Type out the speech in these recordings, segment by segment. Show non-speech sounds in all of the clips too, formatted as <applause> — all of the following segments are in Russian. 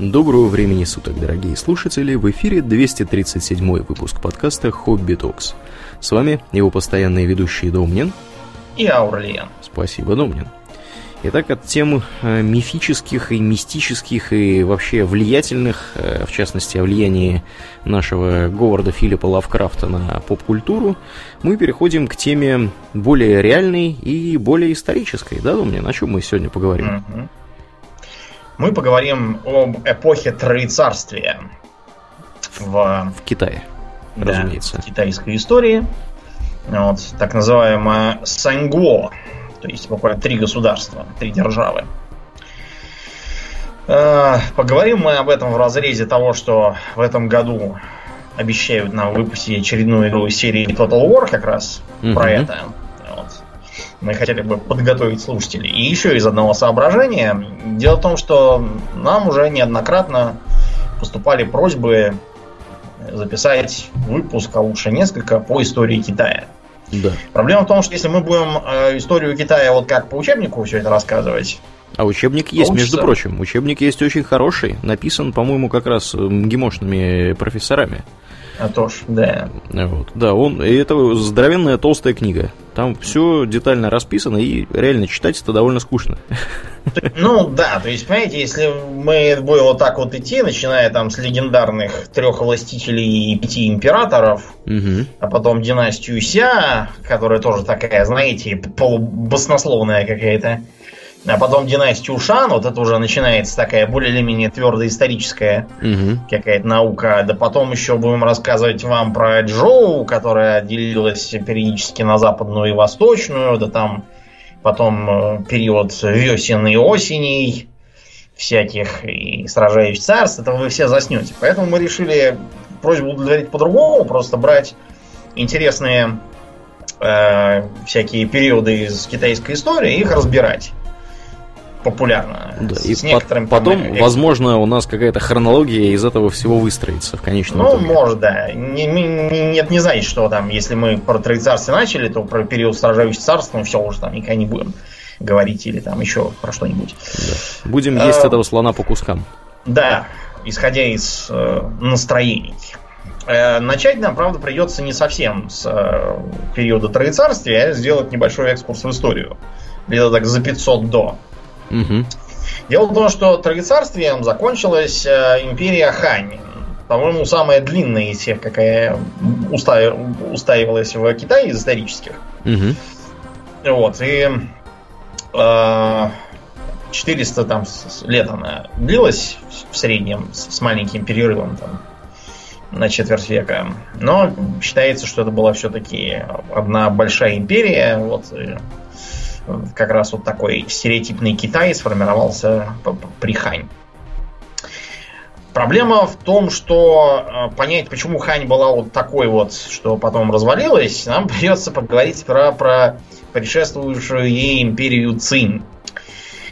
Доброго времени суток, дорогие слушатели! В эфире 237 выпуск подкаста «Хобби Токс». С вами его постоянные ведущие Домнин и Аурлиен. Спасибо, Домнин. Итак, от тем э, мифических и мистических и вообще влиятельных, э, в частности, о влиянии нашего Говарда Филиппа Лавкрафта на поп-культуру, мы переходим к теме более реальной и более исторической. Да, Домнин? О чем мы сегодня поговорим? Мгм. Мы поговорим об эпохе Троецарствия в, В Китае, да, разумеется. в китайской истории. Вот, так называемое Саньго, то есть буквально три государства, три державы. Э, Поговорим мы об этом в разрезе того, что в этом году обещают нам выпустить очередную игру серии Total War как раз Мгм. про это. Мы хотели бы подготовить слушателей. И еще из одного соображения. Дело в том, что нам уже неоднократно поступали просьбы записать выпуск, а лучше несколько, по истории Китая. Да. Проблема в том, что если мы будем э, историю Китая вот как по учебнику все это рассказывать, А учебник есть, Получится. между прочим. Учебник есть очень хороший. Написан, по-моему, как раз э, МГИМОшными профессорами. А то ж, да. Вот. Да, он, и это здоровенная толстая книга. Там все детально расписано, и реально читать это довольно скучно. Ну да, то есть, понимаете, если мы будем вот так вот идти, начиная там с легендарных трех властителей и пяти императоров, Мгм. а потом династию Ся, которая тоже такая, знаете, полубаснословная какая-то, а потом династию Шан, вот это уже начинается такая более или менее твердая историческая Мгм. какая-то наука. Да потом еще будем рассказывать вам про Джоу, которая делилась периодически на западную и восточную, да там потом э, период весен и осеней всяких и сражающих царств, это вы все заснете. Поэтому мы решили просьбу удовлетворить по-другому, просто брать интересные э, всякие периоды из китайской истории и их разбирать популярно. Да, с и некоторым по- потом, там, возможно, у нас какая-то хронология из этого всего выстроится в конечном Ну, итоге. может, да. Не, не, не- нет, не знаете, что там, если мы про троецарствие начали, то про период сражающих царств, ну все, уже там никогда не будем говорить, или там еще про что-нибудь. Да. Будем есть А, этого слона по кускам. Да, исходя из э, настроений. Э, начать нам, правда, придется не совсем с э, периода троецарствия, а сделать небольшой экскурс в историю. Где-то так за 500 до. Мгм. Дело в том, что троецарствием закончилась э, империя Хань. По-моему, самая длинная из всех, какая уста- устаивалась в Китае из исторических. Мгм. Вот, и э, 400 там лет она длилась в среднем с с маленьким перерывом там на четверть века. Но считается, что это была все-таки одна большая империя. Вот как раз вот такой стереотипный Китай сформировался при Хань. Проблема в том, что э, понять, почему Хань была вот такой вот, что потом развалилась, нам <laughs> придется поговорить про, про предшествующую ей империю Цинь,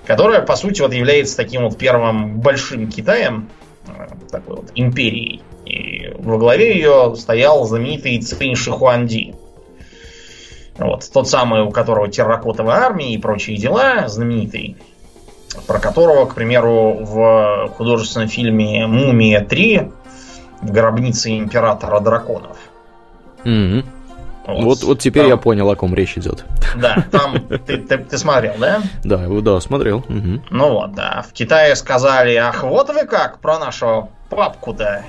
которая, по сути, вот является таким вот первым большим Китаем, э, такой вот империей. И во главе ее стоял знаменитый Цинь Шихуанди. Вот, тот самый, у которого терракотовая армия и прочие дела, знаменитый, про которого, к примеру, в художественном фильме «Мумия 3» в гробнице императора драконов. Мгм. Вот, вот теперь Там- я понял, о ком речь идет. Да, там <laughs> ты, ты- ты смотрел, да? Да, да, смотрел. Мгм. Ну вот, да. В Китае сказали, ах, вот вы как про нашего папку-то.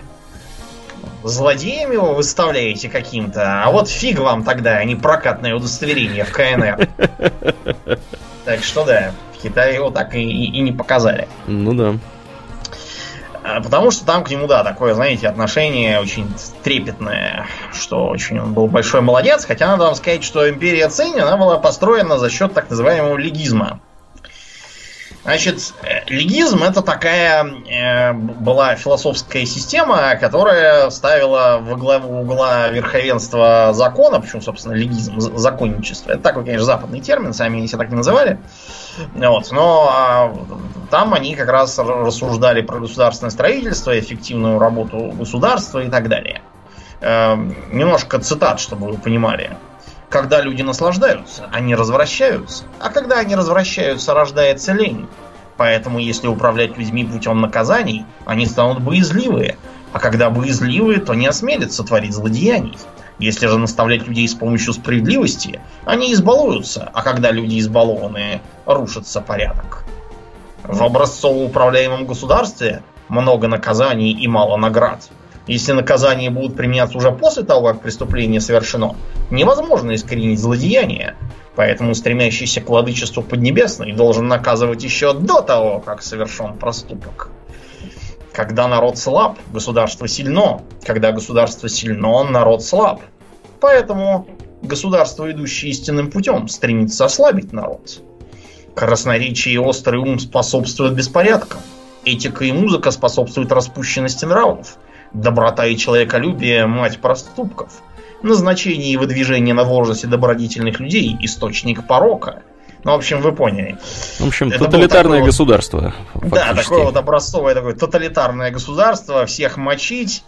Злодеем его выставляете каким-то, а вот фиг вам тогда, а не прокатное удостоверение в КНР. Так что да, в Китае его так и, и- и не показали. Ну да. А, Потому что там к нему, да, такое, знаете, отношение очень трепетное, что очень он был большой молодец, хотя надо вам сказать, что империя Цинь, она была построена за счет так называемого легизма. Значит, э, легизм это такая э, была философская система, которая ставила во главу угла верховенства закона, почему, собственно, легизм, законничество. Это такой, конечно, западный термин, сами себя так не называли. Вот, но а, там они как раз рассуждали про государственное строительство, эффективную работу государства и так далее. Эм, немножко цитат, чтобы вы понимали. Когда люди наслаждаются, они развращаются. А когда они развращаются, рождается лень. Поэтому, если управлять людьми путем наказаний, они станут боязливые. А когда боязливые, то не осмелятся творить злодеяний. Если же наставлять людей с помощью справедливости, они избалуются, а когда люди избалованные, рушится порядок. В образцово управляемом государстве много наказаний и мало наград. Если наказания будут применяться уже после того, как преступление совершено, невозможно искоренить злодеяние. Поэтому стремящийся к владычеству Поднебесной должен наказывать еще до того, как совершен проступок. Когда народ слаб, государство сильно. Когда государство сильно, народ слаб. Поэтому государство, идущее истинным путем, стремится ослабить народ. Красноречие и острый ум способствуют беспорядкам. Этика и музыка способствуют распущенности нравов. Доброта и человеколюбие – мать проступков. Назначение и выдвижение на должности добродетельных людей – источник порока. Ну, в общем, вы поняли. В общем, Это тоталитарное государство. Да, такое вот образцовое такое тоталитарное государство. Всех мочить,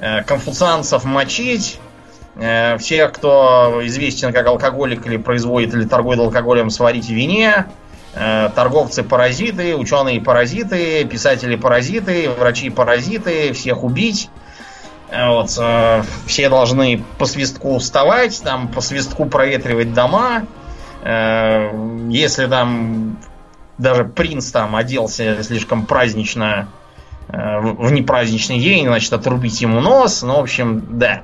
э, конфуцианцев мочить, э, всех, кто известен как алкоголик или производит или торгует алкоголем, сварить в вине, торговцы-паразиты, ученые-паразиты, писатели-паразиты, врачи-паразиты, всех убить. Вот, все должны по свистку вставать, там по свистку проветривать дома, Э, если там даже принц там оделся слишком празднично э, в непраздничный день, значит, отрубить ему нос. Ну, в общем, да.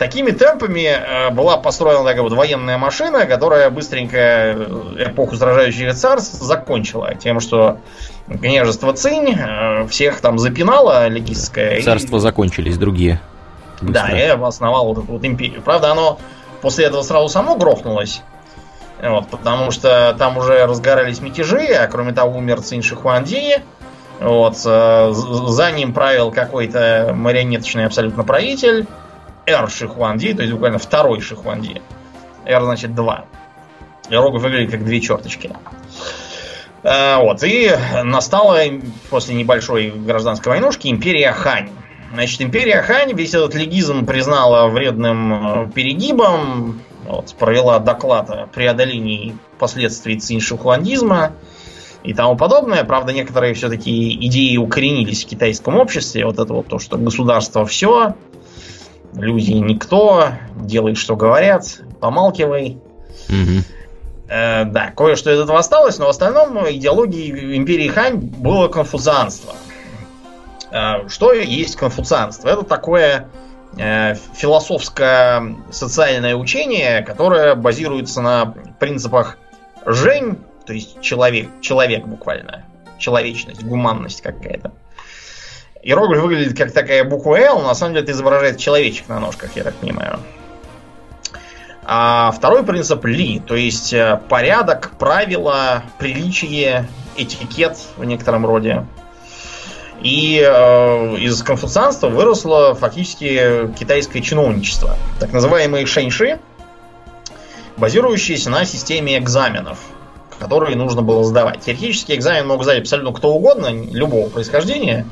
Такими темпами э, была построена такая вот военная машина, которая быстренько эпоху сражающих царств закончила тем, что княжество Цинь всех там запинало легистское. Царства и... закончились, другие. Быстро. Да, и основал вот эту вот империю. Правда, оно после этого сразу само грохнулось. Вот, потому что там уже разгорались мятежи, а кроме того умер Цинь Шихуанди. Вот, э, за ним правил какой-то марионеточный абсолютно правитель. Эр Шихуанди, то есть буквально второй Шихуанди. Эр значит два. Иероглиф выглядит как две черточки. Э, вот, и настала после небольшой гражданской войнушки империя Хань. Значит, империя Хань весь этот легизм признала вредным э, перегибом, вот, провела доклад о преодолении последствий циншухуандизма и тому подобное. Правда, некоторые все-таки идеи укоренились в китайском обществе. Вот это вот то, что государство все, люди никто, делай, что говорят, помалкивай. Угу. Э, да, кое-что из этого осталось, но в остальном идеологией империи Хань было конфуцианство. Э, что есть конфуцианство? Это такое Э, философское социальное учение, которое базируется на принципах Жень, то есть человек, человек буквально, человечность, гуманность какая-то. Иероглиф выглядит как такая буква L, но на самом деле это изображает человечек на ножках, я так понимаю. А второй принцип Ли, то есть э, порядок, правила, приличие, этикет в некотором роде. И э, из конфуцианства выросло фактически китайское чиновничество. Так называемые шэньши, базирующиеся на системе экзаменов, которые нужно было сдавать. Теоретически экзамен мог сдать абсолютно кто угодно, любого происхождения,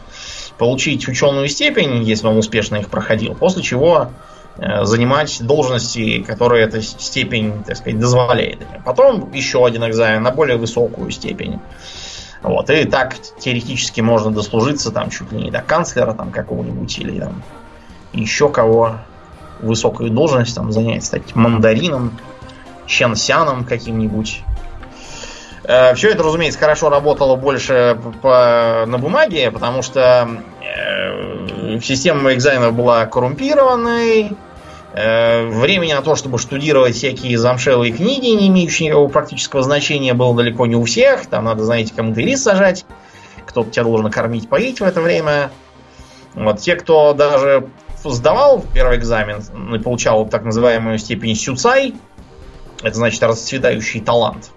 получить ученую степень, если он успешно их проходил, после чего э, занимать должности, которые эта степень, так сказать, дозволяет. Потом еще один экзамен на более высокую степень. Вот, и так теоретически можно дослужиться там чуть ли не до канцлера там какого-нибудь или там еще кого высокую должность там занять, стать мандарином, ченсяном каким-нибудь. Э, Все это, разумеется, хорошо работало больше по, на бумаге, потому что э, система экзаменов была коррумпированной, Э, времени на то, чтобы штудировать всякие замшелые книги, не имеющие никакого практического значения, было далеко не у всех. Там надо, знаете, кому-то рис сажать, кто-то тебя должен кормить, поить в это время. Вот те, кто даже сдавал первый экзамен и получал так называемую степень сюцай, это значит расцветающий талант,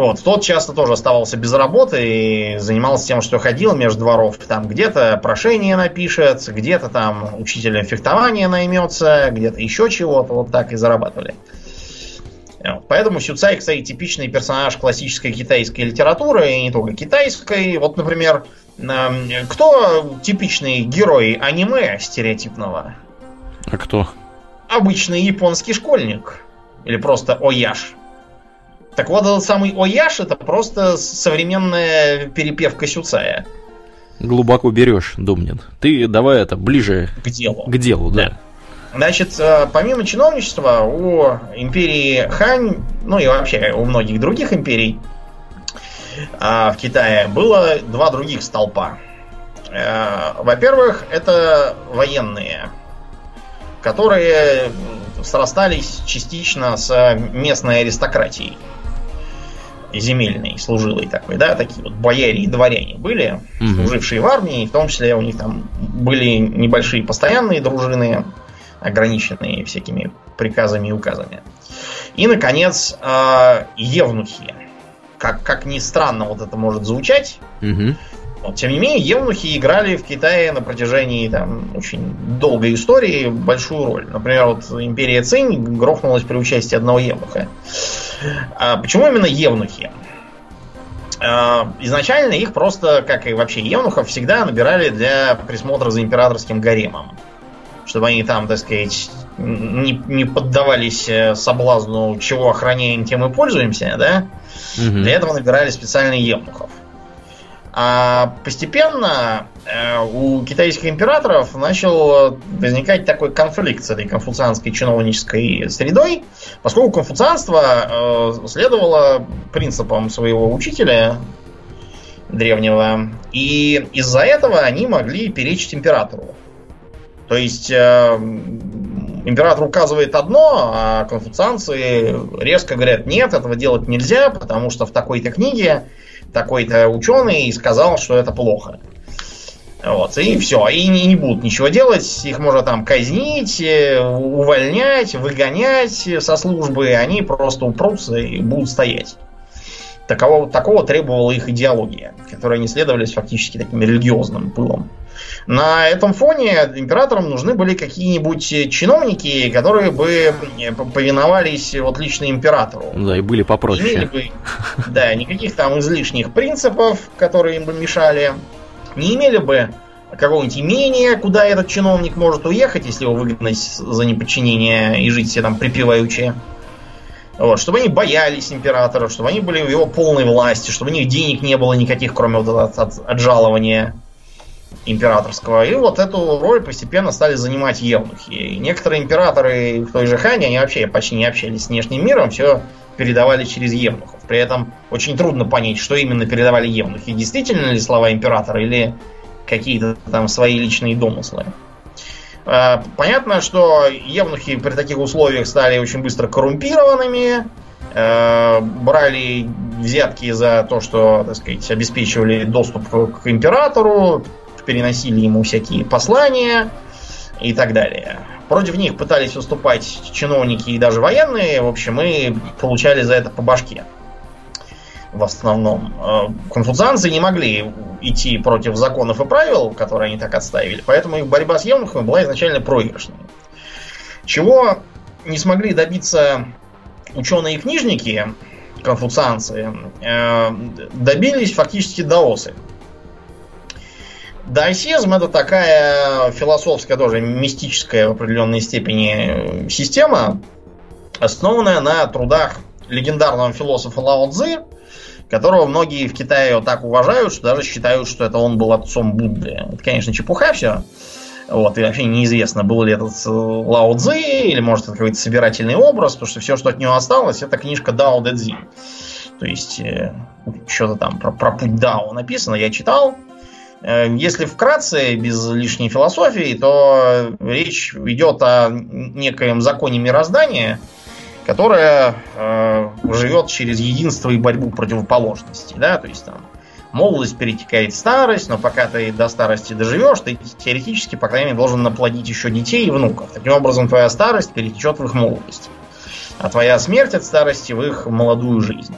вот, тот часто тоже оставался без работы и занимался тем, что ходил между дворов. Там где-то прошение напишет, где-то там учителя фехтования наймется, где-то еще чего-то. Вот так и зарабатывали. Вот. Поэтому Сюцай, кстати, типичный персонаж классической китайской литературы, и не только китайской. Вот, например, кто типичный герой аниме стереотипного? А кто? Обычный японский школьник. Или просто Ояш Так вот, этот самый Ояш это просто современная перепевка Сюцая. Глубоко берешь, Думнин. Ты давай это ближе к делу. К делу, да. да. Значит, э, помимо чиновничества, у империи Хань, ну и вообще у многих других империй а, в Китае было два других столпа. Э, во-первых, это военные, которые срастались частично с местной аристократией земельной, служилой такой, да, такие вот бояре и дворяне были, угу. служившие в армии, в том числе у них там были небольшие постоянные дружины, ограниченные всякими приказами и указами. И, наконец, э, евнухи. Как, как ни странно вот это может звучать, угу. но, тем не менее, евнухи играли в Китае на протяжении там, очень долгой истории большую роль. Например, вот империя Цинь грохнулась при участии одного евнуха. А почему именно евнухи? А, изначально их просто, как и вообще евнухов, всегда набирали для присмотра за императорским гаремом чтобы они там, так сказать, не, не поддавались э, соблазну, чего охраняем, тем и пользуемся, да? Угу. Для этого набирали специальные евнухов. А постепенно э, у китайских императоров начал возникать такой конфликт с этой конфуцианской чиновнической средой, поскольку конфуцианство э, следовало принципам своего учителя древнего, и из-за этого они могли перечить императору. То есть э, император указывает одно, а конфуцианцы резко говорят, нет, этого делать нельзя, потому что в такой-то книге такой-то ученый сказал, что это плохо. Вот, и все. И не, не будут ничего делать. Их можно там казнить, э, увольнять, выгонять со службы. Они просто упрутся и будут стоять. Такого, такого требовала их идеология, которой они следовались фактически таким религиозным пылом. На этом фоне императорам нужны были какие-нибудь чиновники, которые бы повиновались вот лично императору. Да, и были попроще. бы, да, никаких там излишних принципов, которые им бы мешали. Не имели бы какого-нибудь имения, куда этот чиновник может уехать, если его выгнать за неподчинение и жить себе там припеваючи. Вот, чтобы они боялись императора, чтобы они были в его полной власти, чтобы у них денег не было никаких, кроме вот от, от, от жалования императорского. И вот эту роль постепенно стали занимать евнухи. И некоторые императоры в той же Хане, они вообще почти не общались с внешним миром, все передавали через евнухов. При этом очень трудно понять, что именно передавали евнухи. Действительно ли слова императора или какие-то там свои личные домыслы. А, понятно, что евнухи при таких условиях стали очень быстро коррумпированными, э, брали взятки за то, что, так сказать, обеспечивали доступ к императору, переносили ему всякие послания и так далее. Против них пытались выступать чиновники и даже военные. В общем, и получали за это по башке. В основном. Э, конфуцианцы не могли идти против законов и правил, которые они так отставили. Поэтому их борьба с евнухами была изначально проигрышной. Чего не смогли добиться ученые и книжники, конфуцианцы, э, добились фактически даосы. Даосизм это такая философская, тоже мистическая в определенной степени система, основанная на трудах легендарного философа Лао Цзы, которого многие в Китае так уважают, что даже считают, что это он был отцом Будды. Это, конечно, чепуха все. Вот, и вообще неизвестно, был ли этот э, Лао Цзы, или, может, это какой-то собирательный образ, потому что все, что от него осталось, это книжка Дао Дэ Цзин. То есть, э, что-то там про, про путь Дао написано, я читал. Э, если вкратце, без лишней философии, то речь идет о некоем законе мироздания, которое э, живет через единство и борьбу противоположностей. Да? То есть там молодость перетекает в старость, но пока ты до старости доживешь, ты теоретически, по крайней мере, должен наплодить еще детей и внуков. Таким образом, твоя старость перетечет в их молодость, а твоя смерть от старости в их молодую жизнь.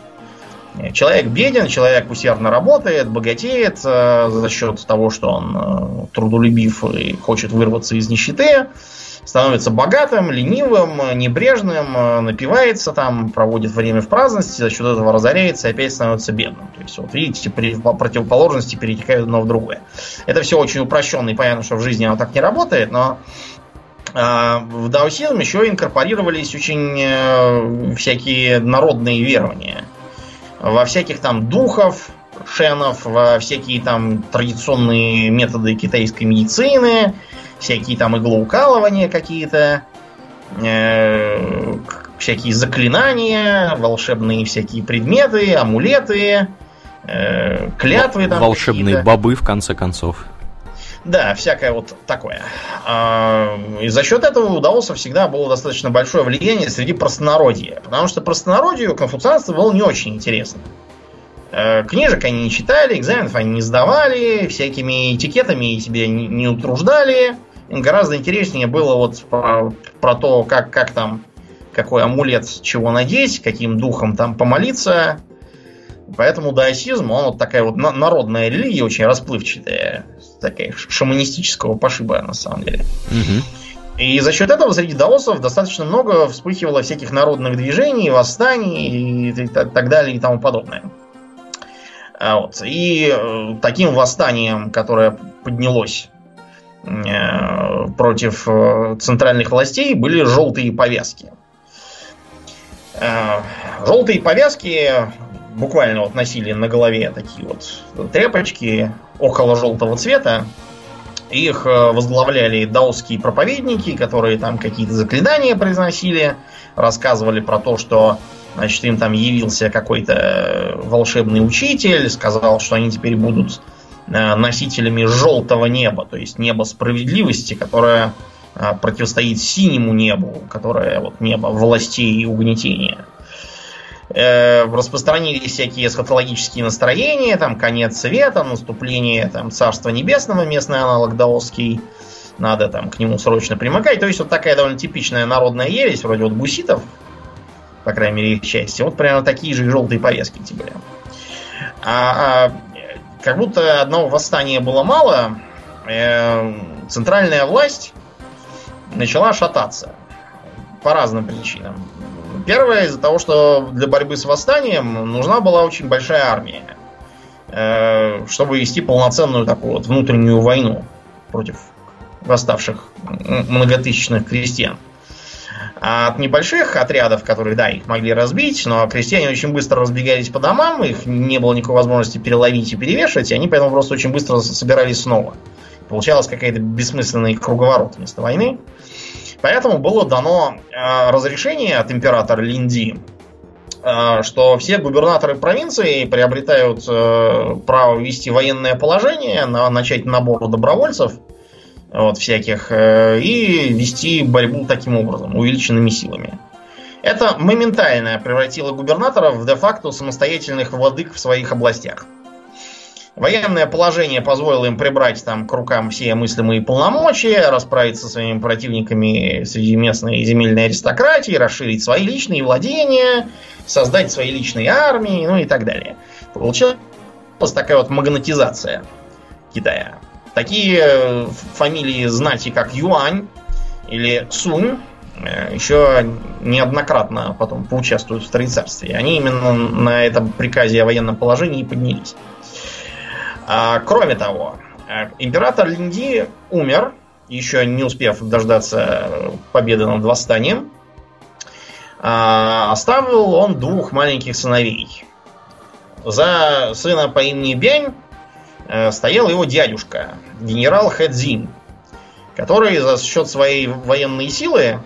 Человек беден, человек усердно работает, богатеет э, за счет того, что он э, трудолюбив и хочет вырваться из нищеты, становится богатым, ленивым, небрежным, э, напивается там, проводит время в праздности, за счет этого разоряется и опять становится бедным. То есть, вот видите, при, противоположности перетекают одно в другое. Это все очень упрощенно и понятно, что в жизни оно так не работает, но э, в даосизм еще инкорпорировались очень э, всякие народные верования – во всяких там духов, шенов, во всякие там традиционные методы китайской медицины, всякие там иглоукалывания какие-то, э, всякие заклинания, волшебные всякие предметы, амулеты, э, клятвы там. Волшебные бобы, в конце концов. Да, всякое вот такое. А, и за счет этого у даосов всегда было достаточно большое влияние среди простонародья. Потому что простонародью конфуцианство было не очень интересно. Э, книжек они не читали, экзаменов они не сдавали, всякими этикетами себе не утруждали. Им гораздо интереснее было вот про, про то, как, как там, какой амулет чего надеть, каким духом там помолиться. Поэтому даосизм, он вот такая вот народная религия, очень расплывчатая такая шаманистического пошиба, на самом деле. Угу. И за счет этого среди даосов достаточно много вспыхивало всяких народных движений, восстаний и так далее и тому подобное. А вот. И э, таким восстанием, которое поднялось э, против э, центральных властей, были желтые повязки. Желтые повязки буквально вот носили на голове такие вот тряпочки около желтого цвета. Их э, возглавляли даосские проповедники, которые там какие-то заклинания произносили, рассказывали про то, что значит, им там явился какой-то э, волшебный учитель, сказал, что они теперь будут э, носителями желтого неба, то есть неба справедливости, которое противостоит синему небу, которое вот небо властей и угнетения э, распространились всякие эсхатологические настроения, там конец света, наступление там, Царства Небесного, местный аналог даосский, надо там к нему срочно примыкать. То есть вот такая довольно типичная народная ересь, вроде вот гуситов, по крайней мере их части. Вот примерно такие же желтые повестки типа. А, а как будто одного восстания было мало, э, центральная власть начала шататься по разным причинам. Первое из-за того, что для борьбы с восстанием нужна была очень большая армия, э, чтобы вести полноценную такую вот внутреннюю войну против восставших многотысячных крестьян. А от небольших отрядов, которые, да, их могли разбить, но крестьяне очень быстро разбегались по домам, их не было никакой возможности переловить и перевешивать, и они поэтому просто очень быстро собирались снова. Получалось какая-то бессмысленный круговорот вместо войны. Поэтому было дано э, разрешение от императора Линди, э, что все губернаторы провинции приобретают э, право вести военное положение, на, начать набор добровольцев, вот, всяких, и вести борьбу таким образом, увеличенными силами. Это моментально превратило губернаторов в де-факто самостоятельных владык в своих областях. Военное положение позволило им прибрать там к рукам все мыслимые полномочия, расправиться со своими противниками среди местной земельной аристократии, расширить свои личные владения, создать свои личные армии, ну и так далее. Получилась такая вот магнетизация Китая. Такие э, фамилии знати, как Юань или Сунь, э, еще неоднократно потом поучаствуют в Троецарстве. Они именно на этом приказе о военном положении поднялись. А, кроме того, э, император Линди умер, еще не успев дождаться победы над восстанием. А, оставил он двух маленьких сыновей. За сына по имени Бянь э, стоял его дядюшка, генерал Хэдзин, который за счет своей военной силы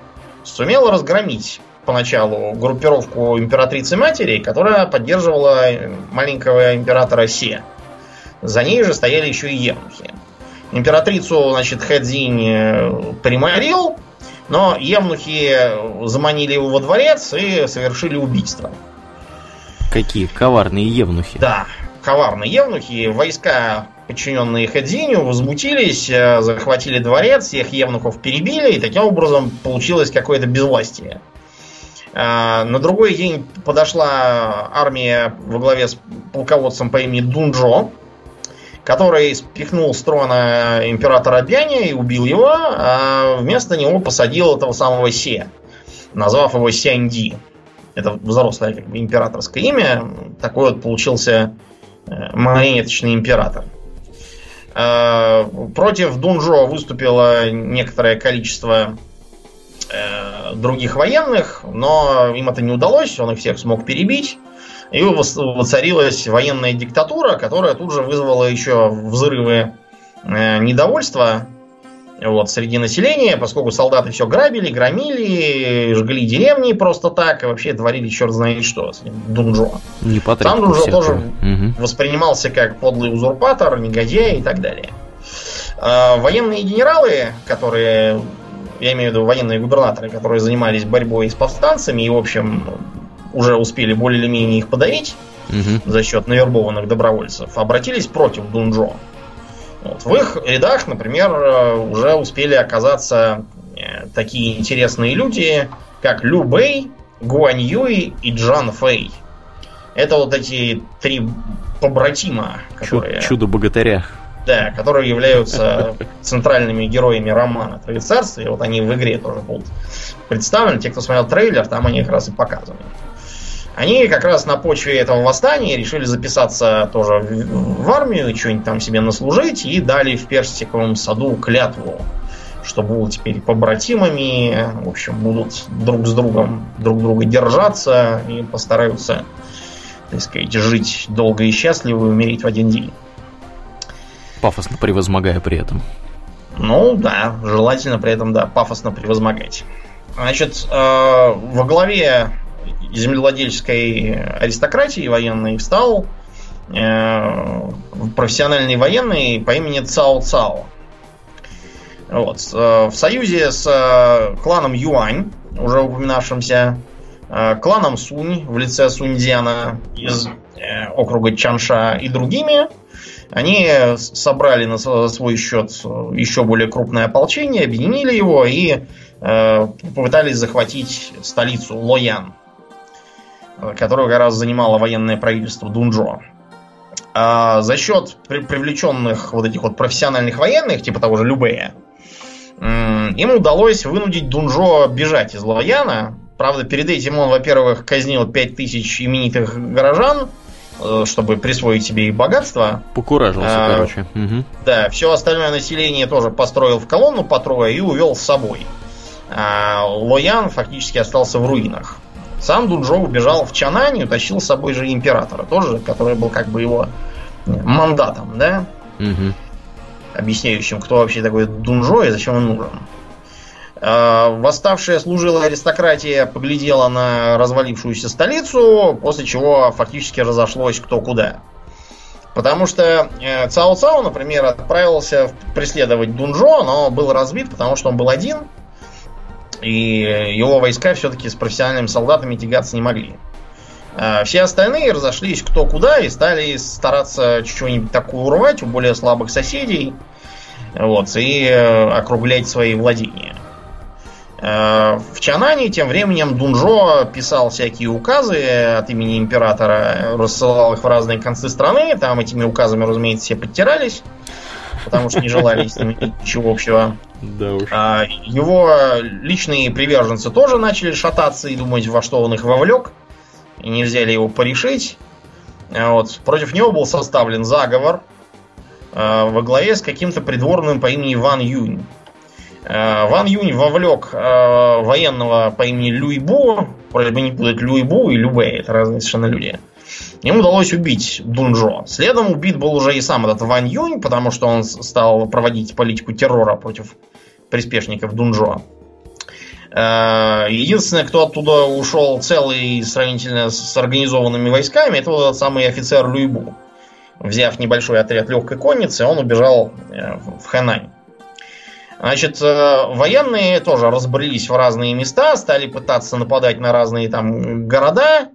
сумел разгромить поначалу группировку императрицы матери, которая поддерживала маленького императора Се. За ней же стояли еще и евнухи. Императрицу, значит, Хэдзинь э, приморил, но евнухи заманили его во дворец и совершили убийство. Какие коварные евнухи. Да, коварные евнухи. Войска, подчиненные Хэдзиню, возмутились, э, захватили дворец, всех евнухов перебили, и таким образом получилось какое-то безвластие. А, на другой день подошла армия во главе с полководцем по имени Дунджо, который спихнул с трона императора Бяня и убил его, а вместо него посадил этого самого Се, назвав его Сяньди. Это взрослое как бы, императорское имя. Такой вот получился э, марионеточный император. Э, против Дунжо выступило некоторое количество э, других военных, но им это не удалось, он их всех смог перебить. И воцарилась военная диктатура, которая тут же вызвала еще взрывы э, недовольства вот, среди населения, поскольку солдаты все грабили, громили, жгли деревни просто так, и вообще творили черт знает что с Дунжо. Не Сам Дунжо тоже угу. воспринимался как подлый узурпатор, негодяй и так далее. А, военные генералы, которые, я имею в виду военные губернаторы, которые занимались борьбой с повстанцами и, в общем, уже успели более или менее их подавить угу. за счет навербованных добровольцев, обратились против Дунжо. Вот. В их рядах, например, э, уже успели оказаться э, такие интересные люди, как Лю Бэй, Гуань Юй и Джан Фэй. Это вот эти три побратима, которые... Чудо-богатыря. Да, которые являются центральными героями романа Троецарствия. И вот они в игре тоже будут представлены. Те, кто смотрел трейлер, там они как раз и показаны. Они как раз на почве этого восстания решили записаться тоже в, в армию, что-нибудь там себе наслужить, и дали в персиковом саду клятву, что будут теперь побратимами, в общем, будут друг с другом друг друга держаться и постараются, так сказать, жить долго и счастливо и умереть в один день. Пафосно превозмогая при этом. Ну да, желательно при этом, да, пафосно превозмогать. Значит, э, во главе землевладельческой аристократии военной встал э, профессиональный военный по имени Цао Цао. Вот. Э, в союзе с э, кланом Юань, уже упоминавшимся, э, кланом Сунь в лице Суньцзяна из э, округа Чанша и другими, они собрали на свой счет еще более крупное ополчение, объединили его и э, попытались захватить столицу Лоян которую как раз занимало военное правительство Дунджо. А за счет при привлеченных вот этих вот профессиональных военных, типа того же Любея, им удалось вынудить Дунжо бежать из Лояна. Правда, перед этим он, во-первых, казнил 5000 именитых горожан, э, чтобы присвоить себе их богатство. Покуражился, а, короче. Угу. Да, все остальное население тоже построил в колонну по трое и увел с собой. А Лоян фактически остался в руинах. Сам Дунжо убежал в Чанань и утащил с собой же императора, тоже, который был как бы его мандатом, да? Угу. Объясняющим, кто вообще такой Дунжо и зачем он нужен. А, восставшая служилая аристократия поглядела на развалившуюся столицу, после чего фактически разошлось кто куда. Потому что э, Цао Цао, например, отправился преследовать Дунжо, но был разбит, потому что он был один – и его войска все-таки с профессиональными солдатами тягаться не могли. А все остальные разошлись кто куда и стали стараться что-нибудь такое урвать у более слабых соседей. Вот, и э, округлять свои владения. Э, в Чанане тем временем Дунжо писал всякие указы от имени императора, рассылал их в разные концы страны. Там этими указами, разумеется, все подтирались потому что не желали с ним ничего общего. Да уж. А, его личные приверженцы тоже начали шататься и думать, во что он их вовлек. И нельзя ли его порешить. А вот. Против него был составлен заговор а, во главе с каким-то придворным по имени Ван Юнь. Ван Юнь вовлек военного по имени Люйбу, вроде бы не путать Люйбу и Любэ, это разные совершенно люди. Ему удалось убить Дунжо. Следом убит был уже и сам этот Ван Юнь, потому что он стал проводить политику террора против приспешников Дунжо. Э, единственное, кто оттуда ушел целый сравнительно с организованными войсками, это вот этот самый офицер Люйбу. Взяв небольшой отряд легкой конницы, он убежал э, в Хэнань. Значит, э, военные тоже разбрелись в разные места, стали пытаться нападать на разные там города,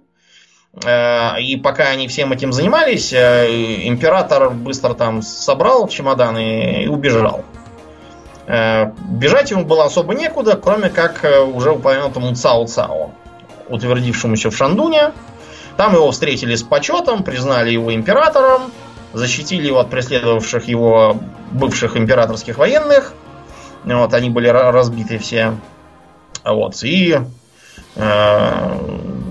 и пока они всем этим занимались, э, император быстро там собрал чемоданы и убежал. Э, бежать ему было особо некуда, кроме как уже упомянутому Цао Цао, утвердившемуся в Шандуне. Там его встретили с почетом, признали его императором, защитили его от преследовавших его бывших императорских военных. Вот, они были разбиты все. Вот, и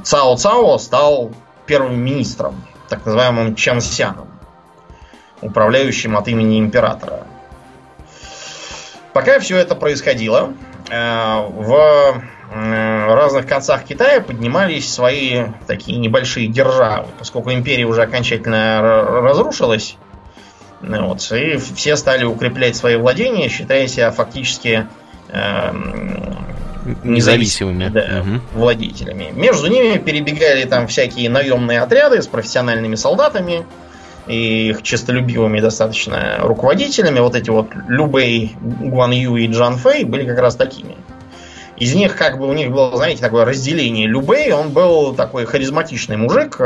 Цао Цао стал первым министром, так называемым Чансяном, управляющим от имени императора. Пока все это происходило, э, в в разных концах Китая поднимались свои такие небольшие державы, поскольку империя уже окончательно разрушилась. Ну вот, и все стали укреплять свои владения, считая себя фактически э, независимыми да, угу. владетелями. Между ними перебегали там всякие наемные отряды с профессиональными солдатами и их честолюбивыми достаточно руководителями. Вот эти вот Любэй, Гуан Ю и Джан Фэй были как раз такими. Из них как бы у них было, знаете, такое разделение. Любэй, он был такой харизматичный мужик,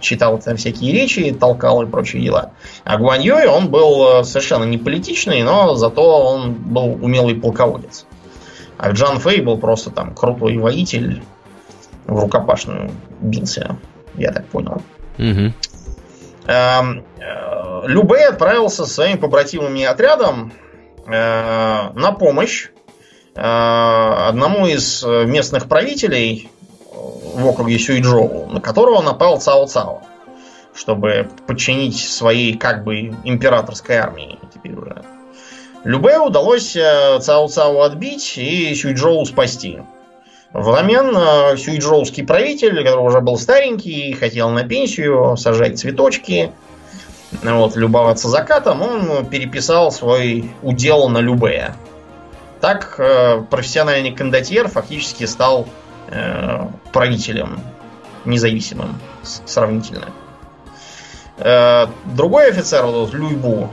читал там всякие речи, толкал и прочие дела. А Гуан Юй, он был совершенно не политичный, но зато он был умелый полководец. А Джан Фэй был просто там крутой воитель, в рукопашную бился, я так понял. Угу. Любэй отправился со своим побратимами отрядом э, на помощь э, одному из местных правителей в округе Сюйчжоу, на которого напал Цао Цао, чтобы подчинить своей как бы императорской армии теперь уже. Любе удалось э, Цао Цао отбить и Сюйчжоу спасти. Взамен э, сюйчжоуский правитель, который уже был старенький, хотел на пенсию, сажать цветочки, вот, любоваться закатом, он переписал свой удел на Любе. Так э, профессиональный кондотьер фактически стал правителем независимым сравнительно. Другой офицер, Люйбу,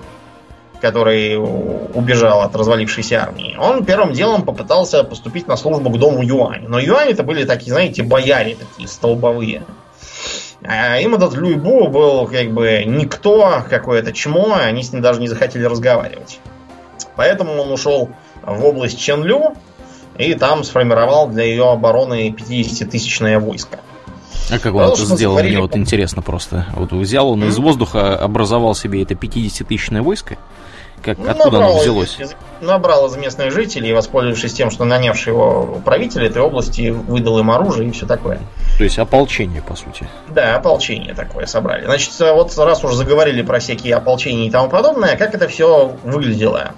который убежал от развалившейся армии, он первым делом попытался поступить на службу к дому Юань. Но Юань это были такие, знаете, бояре такие столбовые. А им этот Люйбу был как бы никто, какое-то чмо, они с ним даже не захотели разговаривать. Поэтому он ушел в область Ченлю и там сформировал для ее обороны 50-тысячное войско. А как он это сделал? Мне вот интересно просто. Вот взял он из воздуха, образовал себе это 50-тысячное войско, как, ну, откуда набрал оно взялось? Из, набрал из местных жителей, воспользовавшись тем, что нанявший его правитель этой области выдал им оружие и все такое. То есть ополчение, по сути. Да, ополчение такое собрали. Значит, вот раз уже заговорили про всякие ополчения и тому подобное, как это все выглядело?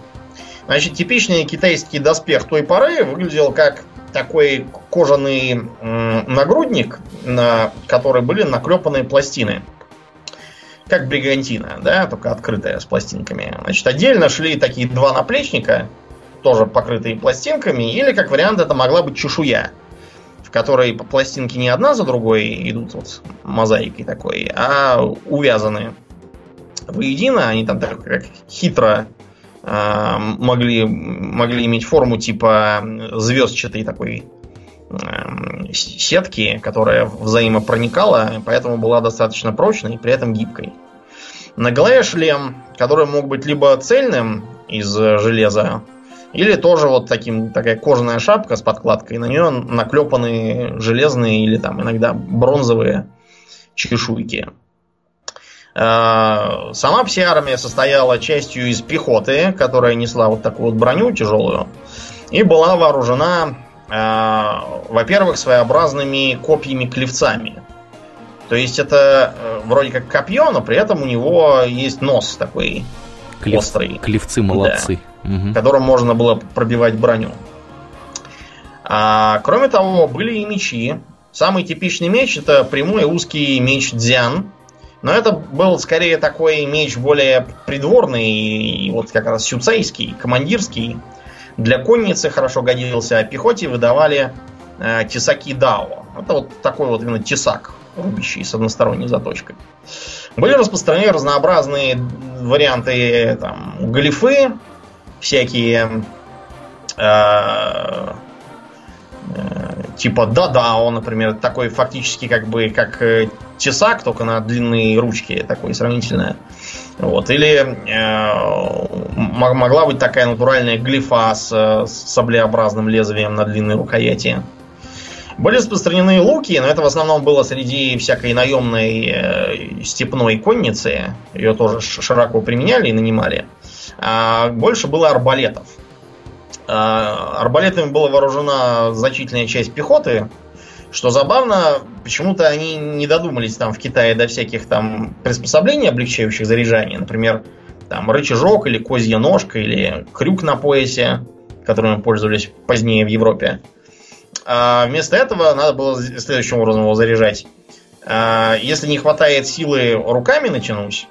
Значит, типичный китайский доспех той поры выглядел как такой кожаный нагрудник, на который были наклепаны пластины как бригантина, да, только открытая с пластинками. Значит, отдельно шли такие два наплечника, тоже покрытые пластинками, или, как вариант, это могла быть чешуя, в которой пластинки не одна за другой идут вот мозаикой такой, а увязаны воедино, они там так как хитро э, могли, могли иметь форму типа звездчатой такой сетки, которая взаимопроникала, поэтому была достаточно прочной и при этом гибкой. На голове шлем, который мог быть либо цельным из железа, или тоже вот таким, такая кожаная шапка с подкладкой, на нее наклепаны железные или там иногда бронзовые чешуйки. Э, сама вся армия состояла частью из пехоты, которая несла вот такую вот броню тяжелую, и была вооружена Э, во-первых, своеобразными копьями-клевцами. То есть это э, вроде как копье, но при этом у него есть нос такой Клев, острый. Клевцы молодцы. Да, угу. Которым можно было пробивать броню. А, кроме того, были и мечи. Самый типичный меч это прямой узкий меч дзян. Но это был скорее такой меч более придворный, и вот как раз сюцейский, командирский. Для конницы хорошо годился, а пехоте выдавали э, тесаки Дао. Это вот такой вот именно тесак, рубящий с односторонней заточкой. Были распространены разнообразные варианты там, галифы, всякие э, э, типа Дадао, например, такой фактически как бы как э, тесак, только на длинные ручки, такой сравнительно вот. Или э, могла быть такая натуральная глифа с, с саблеобразным лезвием на длинной рукояти. Были распространены луки, но это в основном было среди всякой наемной э, степной конницы. Ее тоже широко применяли и нанимали. А больше было арбалетов. А, арбалетами была вооружена значительная часть пехоты, что забавно, почему-то они не додумались там в Китае до всяких там приспособлений, облегчающих заряжание. Например, там рычажок или козья ножка или крюк на поясе, которым пользовались позднее в Европе. А вместо этого надо было следующим образом его заряжать. А, если не хватает силы руками натянуть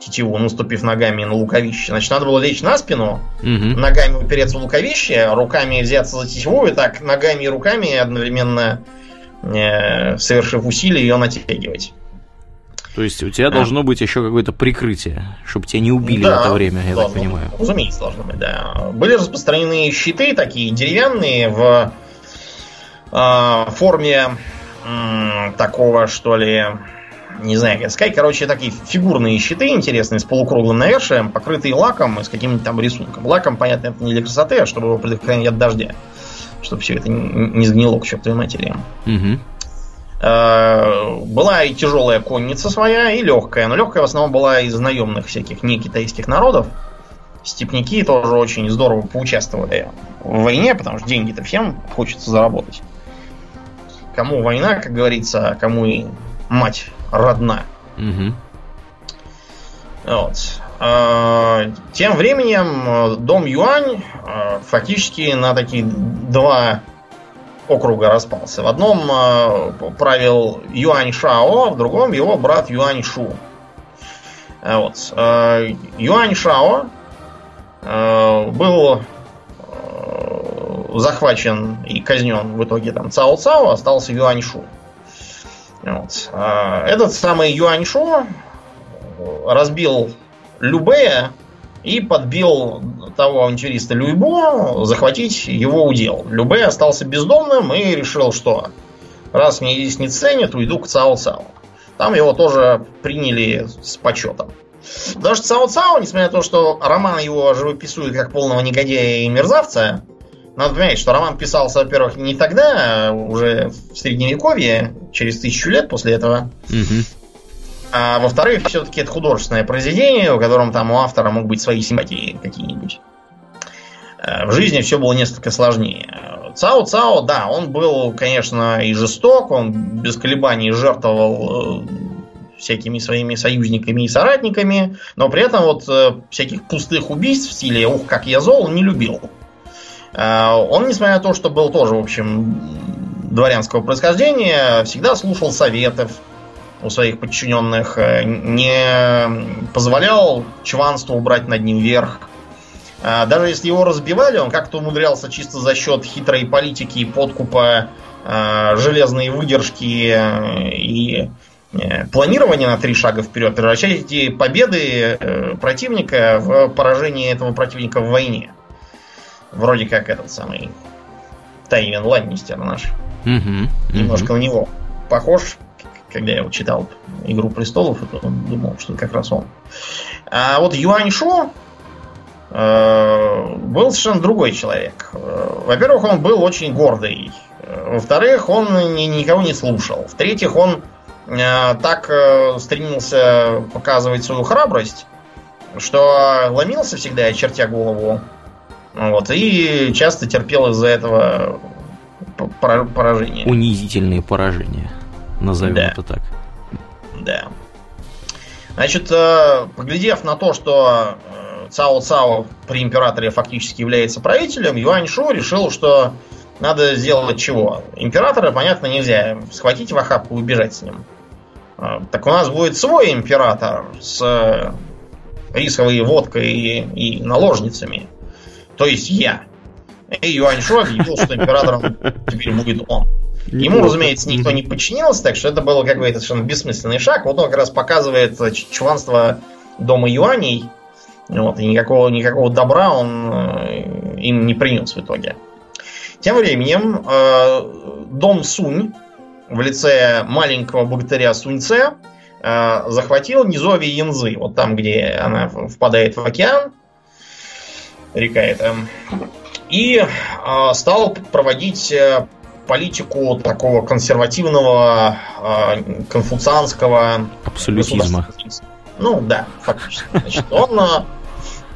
тетиву, наступив ногами на луковище, значит, надо было лечь на спину, Угу. ногами упереться в луковище, руками взяться за тетиву, и так ногами и руками одновременно, совершив усилие, ее натягивать. То есть у тебя должно быть еще какое-то прикрытие, чтобы тебя не убили в Да, это время, я так должно понимаю. быть. Разумеется, должно быть, да. Были распространены щиты такие деревянные в э, форме м, такого, что ли, не знаю, как сказать. Короче, такие фигурные щиты интересные с полукруглым навершием, покрытые лаком и с каким-нибудь там рисунком. Лаком, понятно, это не для красоты, а чтобы его предохранять от дождя. Чтобы все это не сгнило к чертовой матери. Э, Была и тяжелая конница своя, и легкая. Но легкая в основном была из наемных всяких не китайских народов. Степники тоже очень здорово поучаствовали в войне, потому что деньги-то всем хочется заработать. Кому война, как говорится, а кому и мать родна. Мгм. Вот. Э, Тем временем э, дом Юань э, фактически на такие два округа распался. В одном э, правил Юань Шао, а в другом его брат Юань Шу. Вот. Юань Шао был захвачен и казнен в итоге там Цао Цао, остался Юань Шу. Вот. Этот самый Юань Шу разбил Любея и подбил того авантюриста Люйбо захватить его удел. Любе остался бездомным и решил, что раз меня здесь не ценят, уйду к Цао Цао. Там его тоже приняли с почетом. Потому что Цао Цао, несмотря на то, что роман его живописует как полного негодяя и мерзавца, надо понимать, что роман писался, во-первых, не тогда, а уже в средневековье, через тысячу лет после этого. Мгм. А во-вторых, все-таки это художественное произведение, у котором там у автора могут быть свои симпатии какие-нибудь. Э, В жизни все было несколько сложнее. Цао Цао, да, он был, конечно, и жесток, он без колебаний жертвовал э, всякими своими союзниками и соратниками, но при этом вот э, всяких пустых убийств в стиле «Ух, как я зол» не любил. Он, несмотря на то, что был тоже, в общем, дворянского происхождения, всегда слушал советов, у своих подчиненных, э, не позволял чванству брать над ним верх. А Даже если его разбивали, он как-то умудрялся чисто за счет хитрой политики и подкупа э, железной выдержки э, и э, планирования на три шага вперед превращать эти победы э, противника в поражение этого противника в войне. Вроде как этот самый Тайвин Ланнистер наш. Мгм. Немножко на него похож когда я читал Игру престолов, то думал, что это как раз он. А вот Юань Шо э, был совершенно другой человек. Э, Во-первых, он был очень гордый. Э, Во-вторых, он ни- никого не слушал. В-третьих, он э, так э, стремился показывать свою храбрость, что ломился всегда, очертя голову. Вот, и часто терпел из-за этого поражение. Унизительные поражения. Назовем Да. это так. Да. Значит, э, поглядев на то, что э, Цао Цао при императоре фактически является правителем, Юань Шу решил, что надо сделать чего? Императора, понятно, нельзя схватить в охапку и убежать с ним. Э, Так у нас будет свой император с рисовой водкой и, и наложницами. То есть я. И Юань Шу объявил, что императором теперь будет он. Ему, разумеется, никто не подчинился, так что это был какой-то совершенно бессмысленный шаг. Вот он как раз показывает э, чванство дома юаней. Вот, и никакого, никакого добра он э, им не принес в итоге. Тем временем э, дом Сунь в лице маленького богатыря Суньце э, захватил низовье Янзы, вот там, где она впадает в океан, река эта, и э, стал проводить э, политику такого консервативного, э, конфуцианского Абсолютизма. Ну да, фактически. Значит, он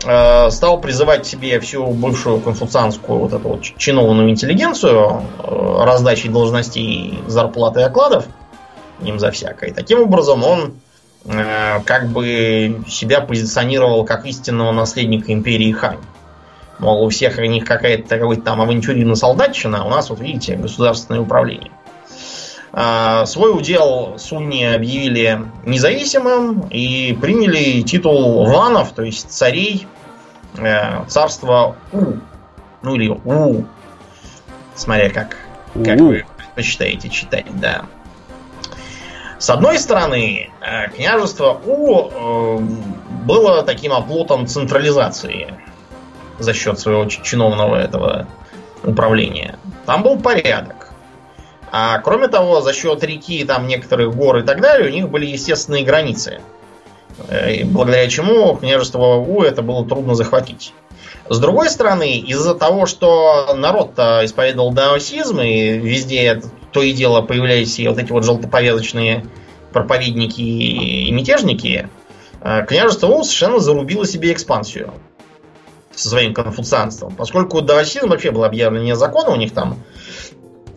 э, стал призывать к себе всю бывшую конфуцианскую вот эту вот чинованную интеллигенцию э, раздачей должностей, зарплаты и окладов им за всякое. Таким образом, он э, как бы себя позиционировал как истинного наследника империи Хань. Мол, у всех у них какая-то какой-то там авантюрина солдатчина, а у нас, вот видите, государственное управление. А, свой удел Сунни объявили независимым и приняли титул ванов, то есть царей э, царства У. Ну или У. Смотря как, как вы предпочитаете читать, да. С одной стороны, э, княжество У э, было таким оплотом централизации за счет своего чиновного этого управления. Там был порядок. А кроме того, за счет реки, там некоторых гор и так далее, у них были естественные границы. Э, благодаря чему княжество У это было трудно захватить. С другой стороны, из-за того, что народ-то исповедовал даосизм, и везде то и дело появлялись и вот эти вот желтоповязочные проповедники и мятежники, э, княжество У совершенно зарубило себе экспансию со своим конфуцианством. Поскольку даосизм вообще был объявлен незаконным, у них там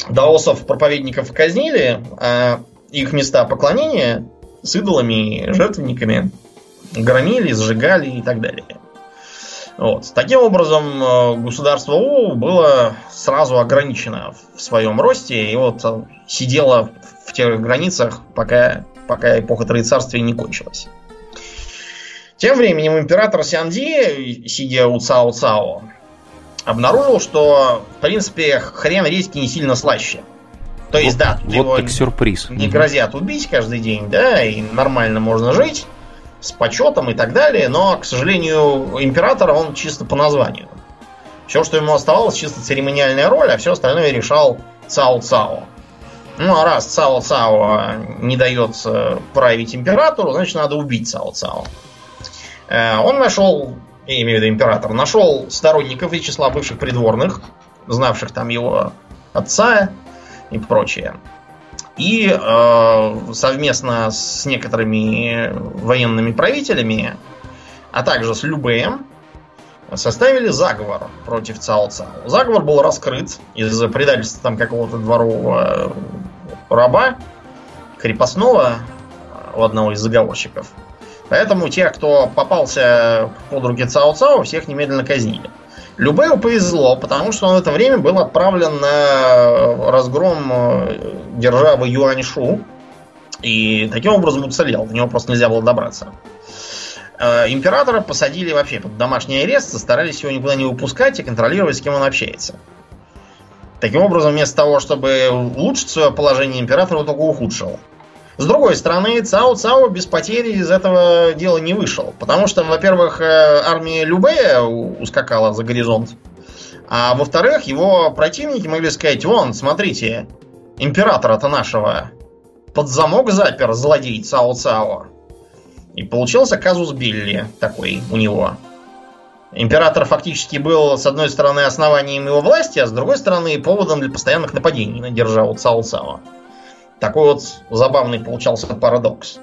даосов, проповедников казнили, а их места поклонения с идолами, жертвенниками громили, сжигали и так далее. Вот. Таким образом, э, государство У было сразу ограничено в своем росте и вот сидело в тех границах, пока, пока эпоха троецарствия не кончилась. Тем временем император Сянди, сидя у Цао Цао, обнаружил, что, в принципе, хрен редьки не сильно слаще. То есть, вот, да, вот его так сюрприз. не грозят убить каждый день, да, и нормально можно жить с почетом и так далее, но, к сожалению, император он чисто по названию. Все, что ему оставалось, чисто церемониальная роль, а все остальное решал Цао Цао. Ну, а раз Цао Цао не дает править императору, значит, надо убить Цао Цао. Э, он нашел я имею в виду император, нашел сторонников из числа бывших придворных, знавших там его отца и прочее. И э, совместно с некоторыми военными правителями, а также с Любеем, составили заговор против Цао Цао. Заговор был раскрыт из-за предательства там какого-то дворового раба, крепостного у одного из заговорщиков. Поэтому тех, кто попался под руки Цао Цао, всех немедленно казнили. Любею повезло, потому что он в это время был отправлен на разгром э, державы Юаньшу. И таким образом уцелел. До него просто нельзя было добраться. Э, императора посадили вообще под домашний арест, старались его никуда не выпускать и контролировать, с кем он общается. Таким образом, вместо того, чтобы улучшить свое положение, император его только ухудшил. С другой стороны, Цао Цао без потери из этого дела не вышел. Потому что, во-первых, э, армия Любея ускакала за горизонт. А во-вторых, его противники могли сказать, вон, смотрите, императора-то нашего под замок запер злодей Цао Цао. И получился казус Билли такой у него. Император фактически был, с одной стороны, основанием его власти, а с другой стороны, поводом для постоянных нападений на державу Цао Цао. Такой вот забавный получался парадокс.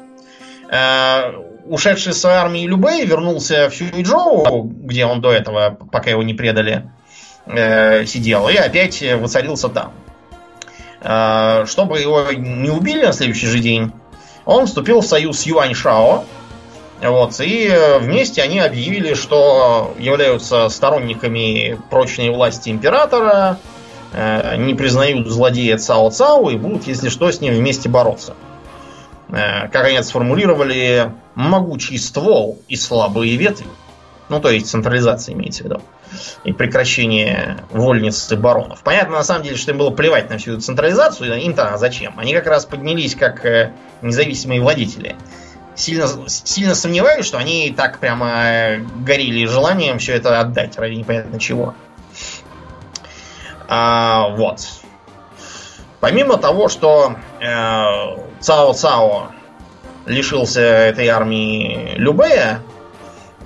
Э, ушедший с армии Любэй вернулся в Сюйчжоу, где он до этого, пока его не предали, э, сидел, и опять воцарился там. Э, чтобы его не убили на следующий же день, он вступил в союз с Юань Шао. Вот, и вместе они объявили, что являются сторонниками прочной власти императора, не признают злодея Цао Цао и будут, если что, с ним вместе бороться. Э, как они это сформулировали, могучий ствол и слабые ветви. Ну, то есть централизация имеется в виду. И прекращение вольниц и баронов. Понятно, на самом деле, что им было плевать на всю эту централизацию. Им-то зачем? Они как раз поднялись как э, независимые владетели. Сильно, сильно сомневаюсь, что они так прямо горели желанием все это отдать ради непонятно чего. А, вот. Помимо того, что э, Цао Цао лишился этой армии Любея,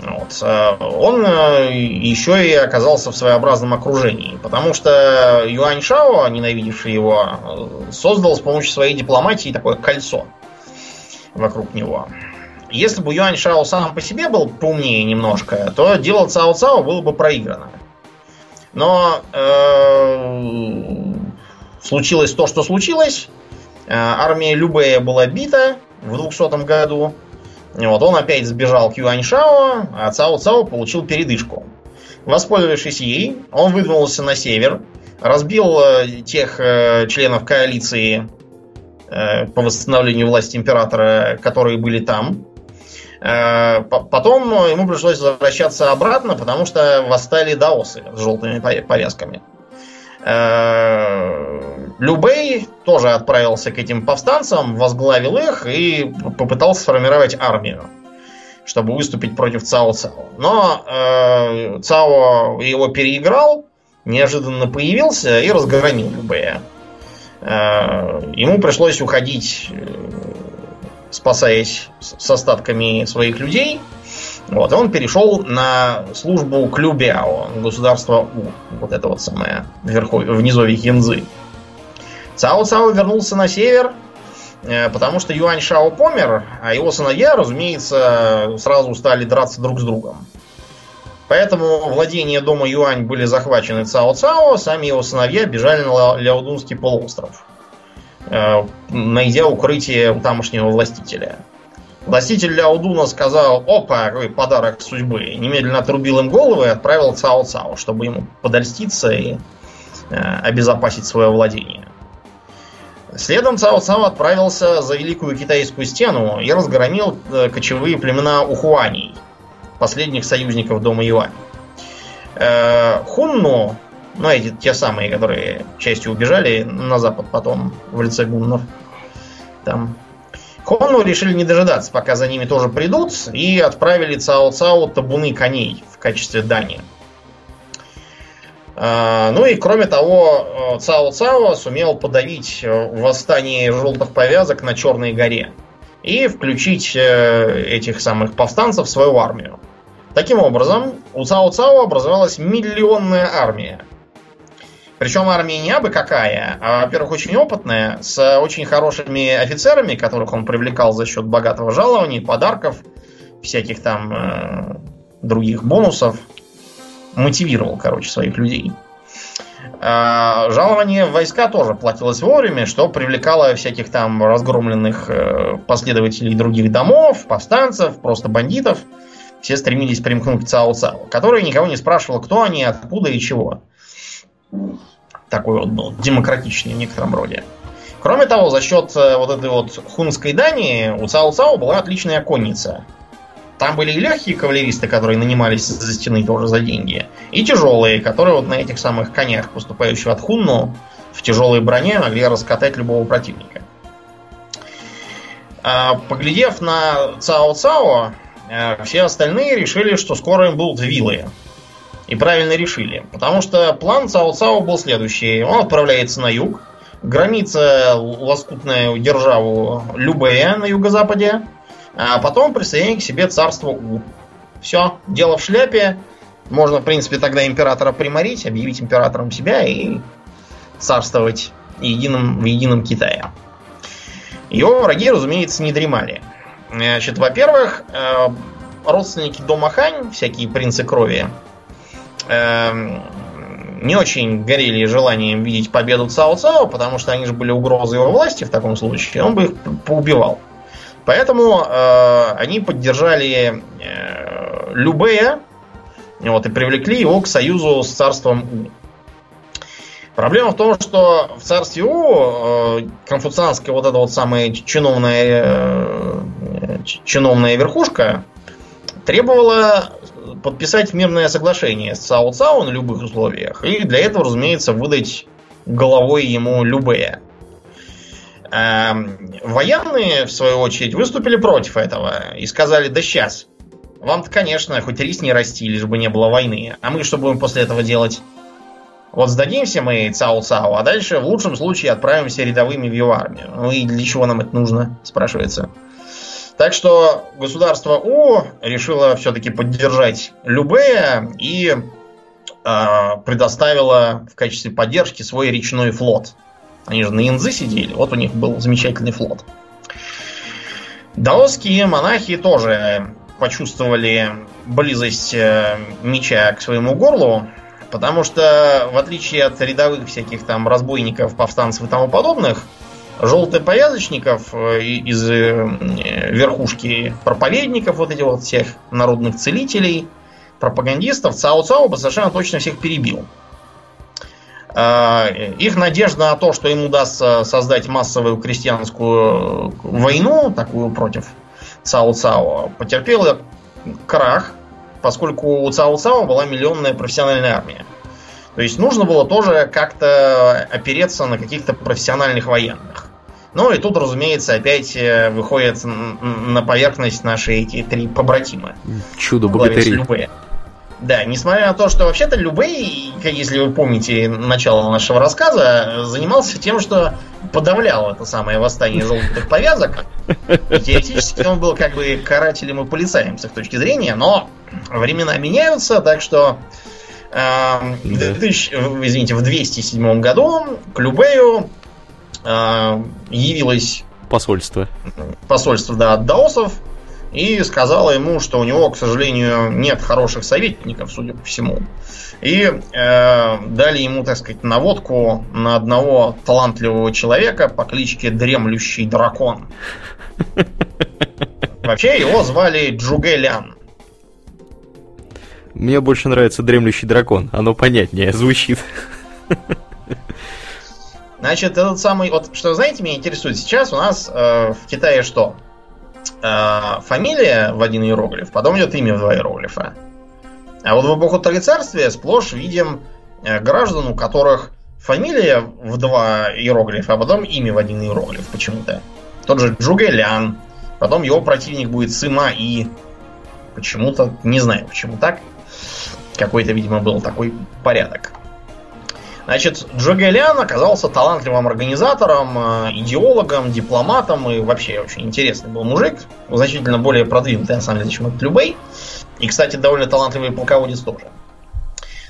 вот, э, он э, еще и оказался в своеобразном окружении. Потому что Юань Шао, ненавидевший его, создал с помощью своей дипломатии такое кольцо вокруг него. Если бы Юань Шао сам по себе был поумнее немножко, то дело Цао Цао было бы проиграно. Но э, случилось то, что случилось. Э, армия Любея была бита в 200 году. Вот он опять сбежал к Юаньшао, а Цао Цао получил передышку. Воспользовавшись ей, он выдвинулся на север, разбил э, тех э, членов коалиции по восстановлению власти императора, которые были там. Потом ему пришлось возвращаться обратно, потому что восстали даосы с желтыми повязками. Любей тоже отправился к этим повстанцам, возглавил их и попытался сформировать армию, чтобы выступить против Цао Цао. Но э, Цао его переиграл, неожиданно появился и разгромил Любея. Э, ему пришлось уходить, э, спасаясь с остатками своих людей. Вот, он перешел на службу к Любяо, государство У. Вот это вот самое, вверху, в низовье Янзы. Цао Цао вернулся на север, э, потому что Юань Шао помер, а его сыновья, разумеется, сразу стали драться друг с другом. Поэтому владения дома Юань были захвачены Цао Цао, сами его сыновья бежали на Ляодунский полуостров, найдя укрытие у тамошнего властителя. Властитель Ляодуна сказал, опа, какой подарок судьбы. Немедленно отрубил им головы и отправил Цао Цао, чтобы ему подольститься и э, обезопасить свое владение. Следом Цао Цао отправился за Великую Китайскую стену и разгромил э, кочевые племена Ухуаней – последних союзников дома Юань. Э, Хунну, ну эти те самые, которые частью убежали на запад потом в лице гуннов, там Хунну решили не дожидаться, пока за ними тоже придут, и отправили Цао Цао табуны коней в качестве дани. Э, ну и кроме того, Цао Цао сумел подавить восстание желтых повязок на Черной горе и включить э, этих самых повстанцев в свою армию. Таким образом, у Цао Цао образовалась миллионная армия. Причем армия не абы какая, а, во-первых, очень опытная, с очень хорошими офицерами, которых он привлекал за счет богатого жалования, подарков, всяких там э, других бонусов. Мотивировал, короче, своих людей. А, жалование в войска тоже платилось вовремя, что привлекало всяких там разгромленных э, последователей других домов, повстанцев, просто бандитов – все стремились примкнуть к Цао Цао, который никого не спрашивал, кто они, откуда и чего. Такой вот был демократичный в некотором роде. Кроме того, за счет э, вот этой вот хунской дани у Цао Цао была отличная конница. Там были и легкие кавалеристы, которые нанимались за стены тоже за деньги, и тяжелые, которые вот на этих самых конях, поступающих от Хунну, в тяжелой броне могли раскатать любого противника. А, поглядев на Цао Цао, Э, все остальные решили, что скоро им будут вилы. И правильно решили. Потому что план Цао Цао был следующий. Он отправляется на юг, громится лоскутную державу Любея на юго-западе, а потом присоединить к себе царство У. Все, дело в шляпе. Можно, в принципе, тогда императора приморить, объявить императором себя и царствовать единым, в едином Китае. Его враги, разумеется, не дремали. Значит, во-первых, э, родственники дома Хань, всякие принцы крови, не очень горели желанием видеть победу Цао Цао, потому что они же были угрозой его власти в таком случае, он бы их поубивал. Поэтому э, они поддержали э, Любея вот, и привлекли его к союзу с царством У. Проблема в том, что в царстве У э, конфуцианская вот эта вот самая чиновная, э, чиновная верхушка требовала подписать мирное соглашение с Цао Цао на любых условиях. И для этого, разумеется, выдать головой ему Любея. Э, военные, в свою очередь, выступили против этого и сказали, да сейчас, вам-то, конечно, хоть рис не расти, лишь бы не было войны. А мы что будем после этого делать? Вот сдадимся мы Цао-Цао, а дальше в лучшем случае отправимся рядовыми в его армию. Ну и для чего нам это нужно, спрашивается. Так что государство У решило все-таки поддержать Любея и э, предоставило в качестве поддержки свой речной флот. Они же на Янзы сидели, вот у них был замечательный флот. Даосские монахи тоже почувствовали близость э, меча к своему горлу Потому что, в отличие от рядовых всяких там разбойников, повстанцев и тому подобных, желтоповязочников э, из э, верхушки проповедников, вот этих вот всех народных целителей, пропагандистов, Цао Цао бы совершенно точно всех перебил. Их надежда на то, что им удастся создать массовую крестьянскую войну, такую против Цао Цао, потерпела крах, поскольку у Цао Цао была миллионная профессиональная армия. То есть нужно было тоже как-то опереться на каких-то профессиональных военных. Ну и тут, разумеется, опять э, выходят на поверхность наши эти три побратима. Чудо-богатыри. Да, несмотря на то, что вообще-то Любей, если вы помните начало нашего рассказа, занимался тем, что подавлял это самое восстание желтых повязок. И теоретически он был как бы карателем и полицаем с их точки зрения, но времена меняются, так что в, 2000, извините, в 207 году к Любею э, явилось посольство. Посольство, да, от даосов и сказала ему, что у него, к сожалению, нет хороших советников, судя по всему. И э, дали ему, так сказать, наводку на одного талантливого человека по кличке Дремлющий Дракон. <laughs> Вообще его звали Джугэлян. Мне больше нравится Дремлющий Дракон. Оно понятнее звучит. Значит, этот самый... Вот что, знаете, меня интересует сейчас у нас э, в Китае что? э, фамилия в один иероглиф, потом идет имя в два иероглифа. А вот в эпоху Троецарствия сплошь видим э, граждан, у которых фамилия в два иероглифа, а потом имя в один иероглиф почему-то. Тот же Джугэлян, потом его противник будет Сыма И. Почему-то, не знаю почему так. Какой-то, видимо, был такой порядок. Значит, Джо Галиан оказался талантливым организатором, э, идеологом, дипломатом и вообще очень интересный был мужик. Значительно более продвинутый, на самом деле, чем этот Любей. И, кстати, довольно талантливый полководец тоже.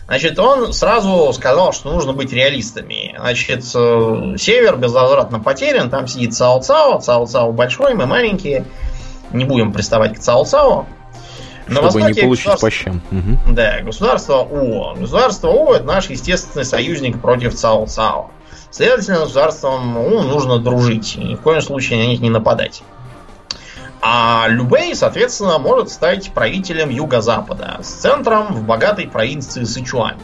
Значит, он сразу сказал, что нужно быть реалистами. Значит, э, север безвозвратно потерян, там сидит Цао-Цао, Цао-Цао большой, мы маленькие. Не будем приставать к Цао-Цао. На Чтобы не получить по щам. Угу. Да, государство УО. Государство УО это наш естественный союзник против ЦАО ЦАО. Следовательно, государством УО нужно дружить. Ни в коем случае на них не нападать. А Любей, соответственно, может стать правителем Юго-Запада с центром в богатой провинции Сычуань.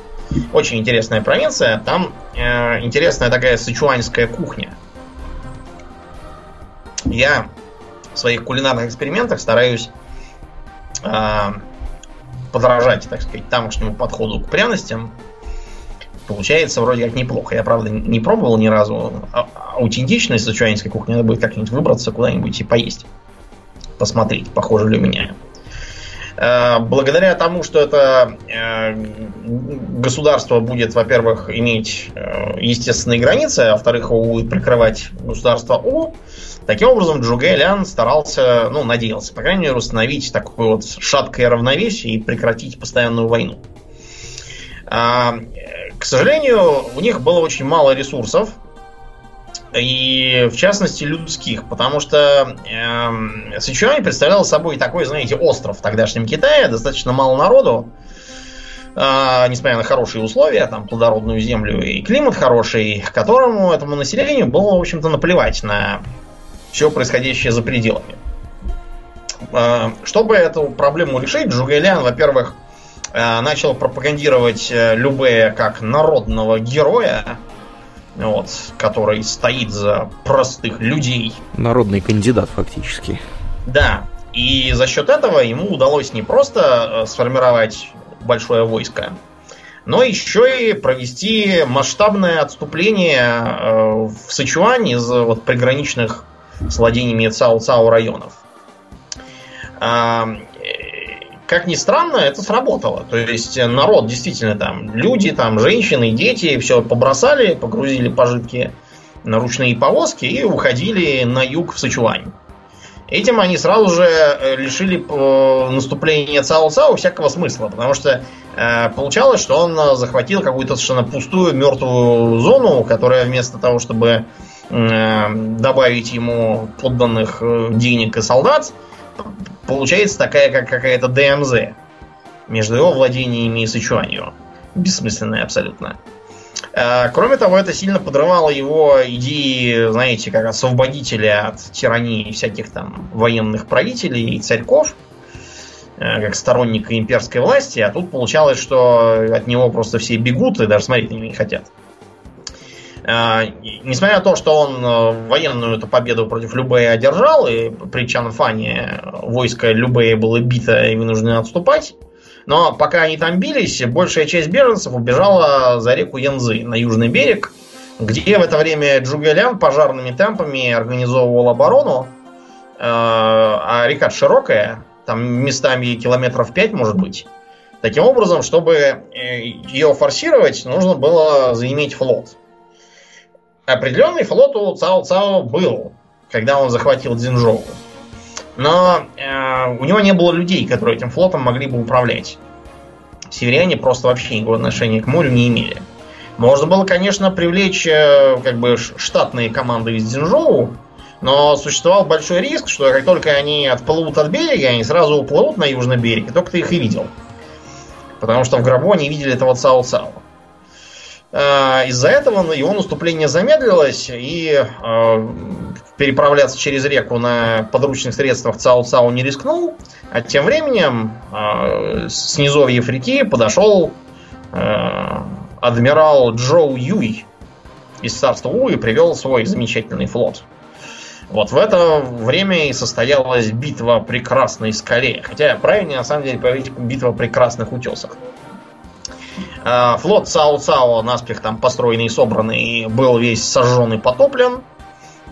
Очень интересная провинция. Там э, интересная такая сычуаньская кухня. Я в своих кулинарных экспериментах стараюсь подражать, так сказать, тамошнему подходу к пряностям, получается вроде как неплохо. Я, правда, не пробовал ни разу а, аутентичность сычуанской кухни. Надо будет как-нибудь выбраться куда-нибудь и поесть. Посмотреть, похоже ли у меня. А, благодаря тому, что это э, государство будет, во-первых, иметь э, естественные границы, а во-вторых, его будет прикрывать государство О, Таким образом, Джугай Лян старался, ну, надеялся, по крайней мере, установить такое вот шаткое равновесие и прекратить постоянную войну. А, к сожалению, у них было очень мало ресурсов, и в частности людских, потому что э, Сычуань представлял собой такой, знаете, остров в тогдашнем Китае, достаточно мало народу, э, несмотря на хорошие условия, там плодородную землю и климат хороший, которому этому населению было, в общем-то, наплевать на все происходящее за пределами. А, чтобы эту проблему решить, Джугэлян, во-первых, а, начал пропагандировать э, Любе как народного героя, вот, который стоит за простых людей. Народный кандидат, фактически. Да. И за счет этого ему удалось не просто э, сформировать большое войско, но еще и провести масштабное отступление э, в Сычуань из вот приграничных с владениями Цао-Цао районов. А, как ни странно, это сработало. То есть народ действительно там, люди, там, женщины, дети, все побросали, погрузили пожитки на ручные повозки и уходили на юг в Сычуань. Этим они сразу же э, лишили э, наступления Цао Цао всякого смысла, потому что э, получалось, что он захватил какую-то совершенно пустую мертвую зону, которая вместо того, чтобы Э, добавить ему подданных э, денег и солдат, получается такая как какая-то ДМЗ между его владениями и Сычуанью. Бессмысленная абсолютно. Э, кроме того, это сильно подрывало его идеи, знаете, как освободителя от тирании всяких там военных правителей и царьков. э, как сторонника имперской власти, а тут получалось, что от него просто все бегут и даже смотреть на него не хотят. Э, несмотря на то, что он э, военную эту победу против Любея одержал, и при Чанфане войско Любея было бито и вынуждено отступать, но пока они там бились, большая часть беженцев убежала за реку Янзы на южный берег, где в это время Джугелян пожарными темпами организовывал оборону, а река широкая, там местами километров 5 может быть. Таким образом, чтобы э, ее форсировать, нужно было заиметь флот. Определенный флот у Цао Цао был, когда он захватил Дзинжоу. Но э, у него не было людей, которые этим флотом могли бы управлять. Северяне просто вообще никакого отношения к морю не имели. Можно было, конечно, привлечь э, как бы штатные команды из Дзинжоу, но существовал большой риск, что как только они отплывут от берега, они сразу уплывут на южный берег, и только ты их и видел. Потому что в гробу они видели этого Цао-Цао. А, из-за этого его наступление замедлилось, и а, переправляться через реку на подручных средствах Цао-Цао не рискнул. А тем временем а, с низовьев реки подошел адмирал Джоу Юй из царства У и привел свой замечательный флот. Вот в это время и состоялась битва при Красной скале. Хотя правильнее на самом деле говорить битва при Красных утесах. А, флот Цао Цао, наспех там построенный и собранный, был весь сожжен и потоплен.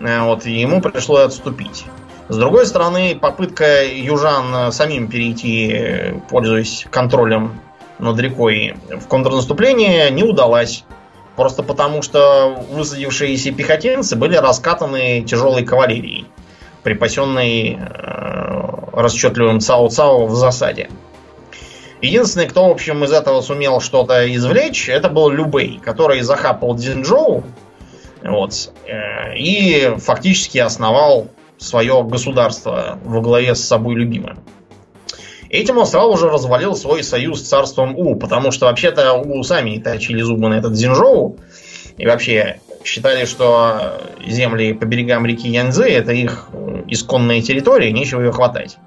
А, вот, и ему пришлось отступить. С другой стороны, попытка южан самим перейти, пользуясь контролем над рекой, в контрнаступление не удалась. Просто потому, что высадившиеся пехотинцы были раскатаны тяжелой кавалерией, припасенной э, расчетливым Цао-Цао в засаде. Единственный, кто, в общем, из этого сумел что-то извлечь, это был Любей, который захапал Дзинджоу вот, э, и фактически основал свое государство во главе с собой любимым. Этим он сразу же развалил свой союз с царством У, потому что вообще-то У сами точили зубы на этот Зинжоу. И вообще считали, что земли по берегам реки Янцзы это их исконная территория, нечего ее хватать.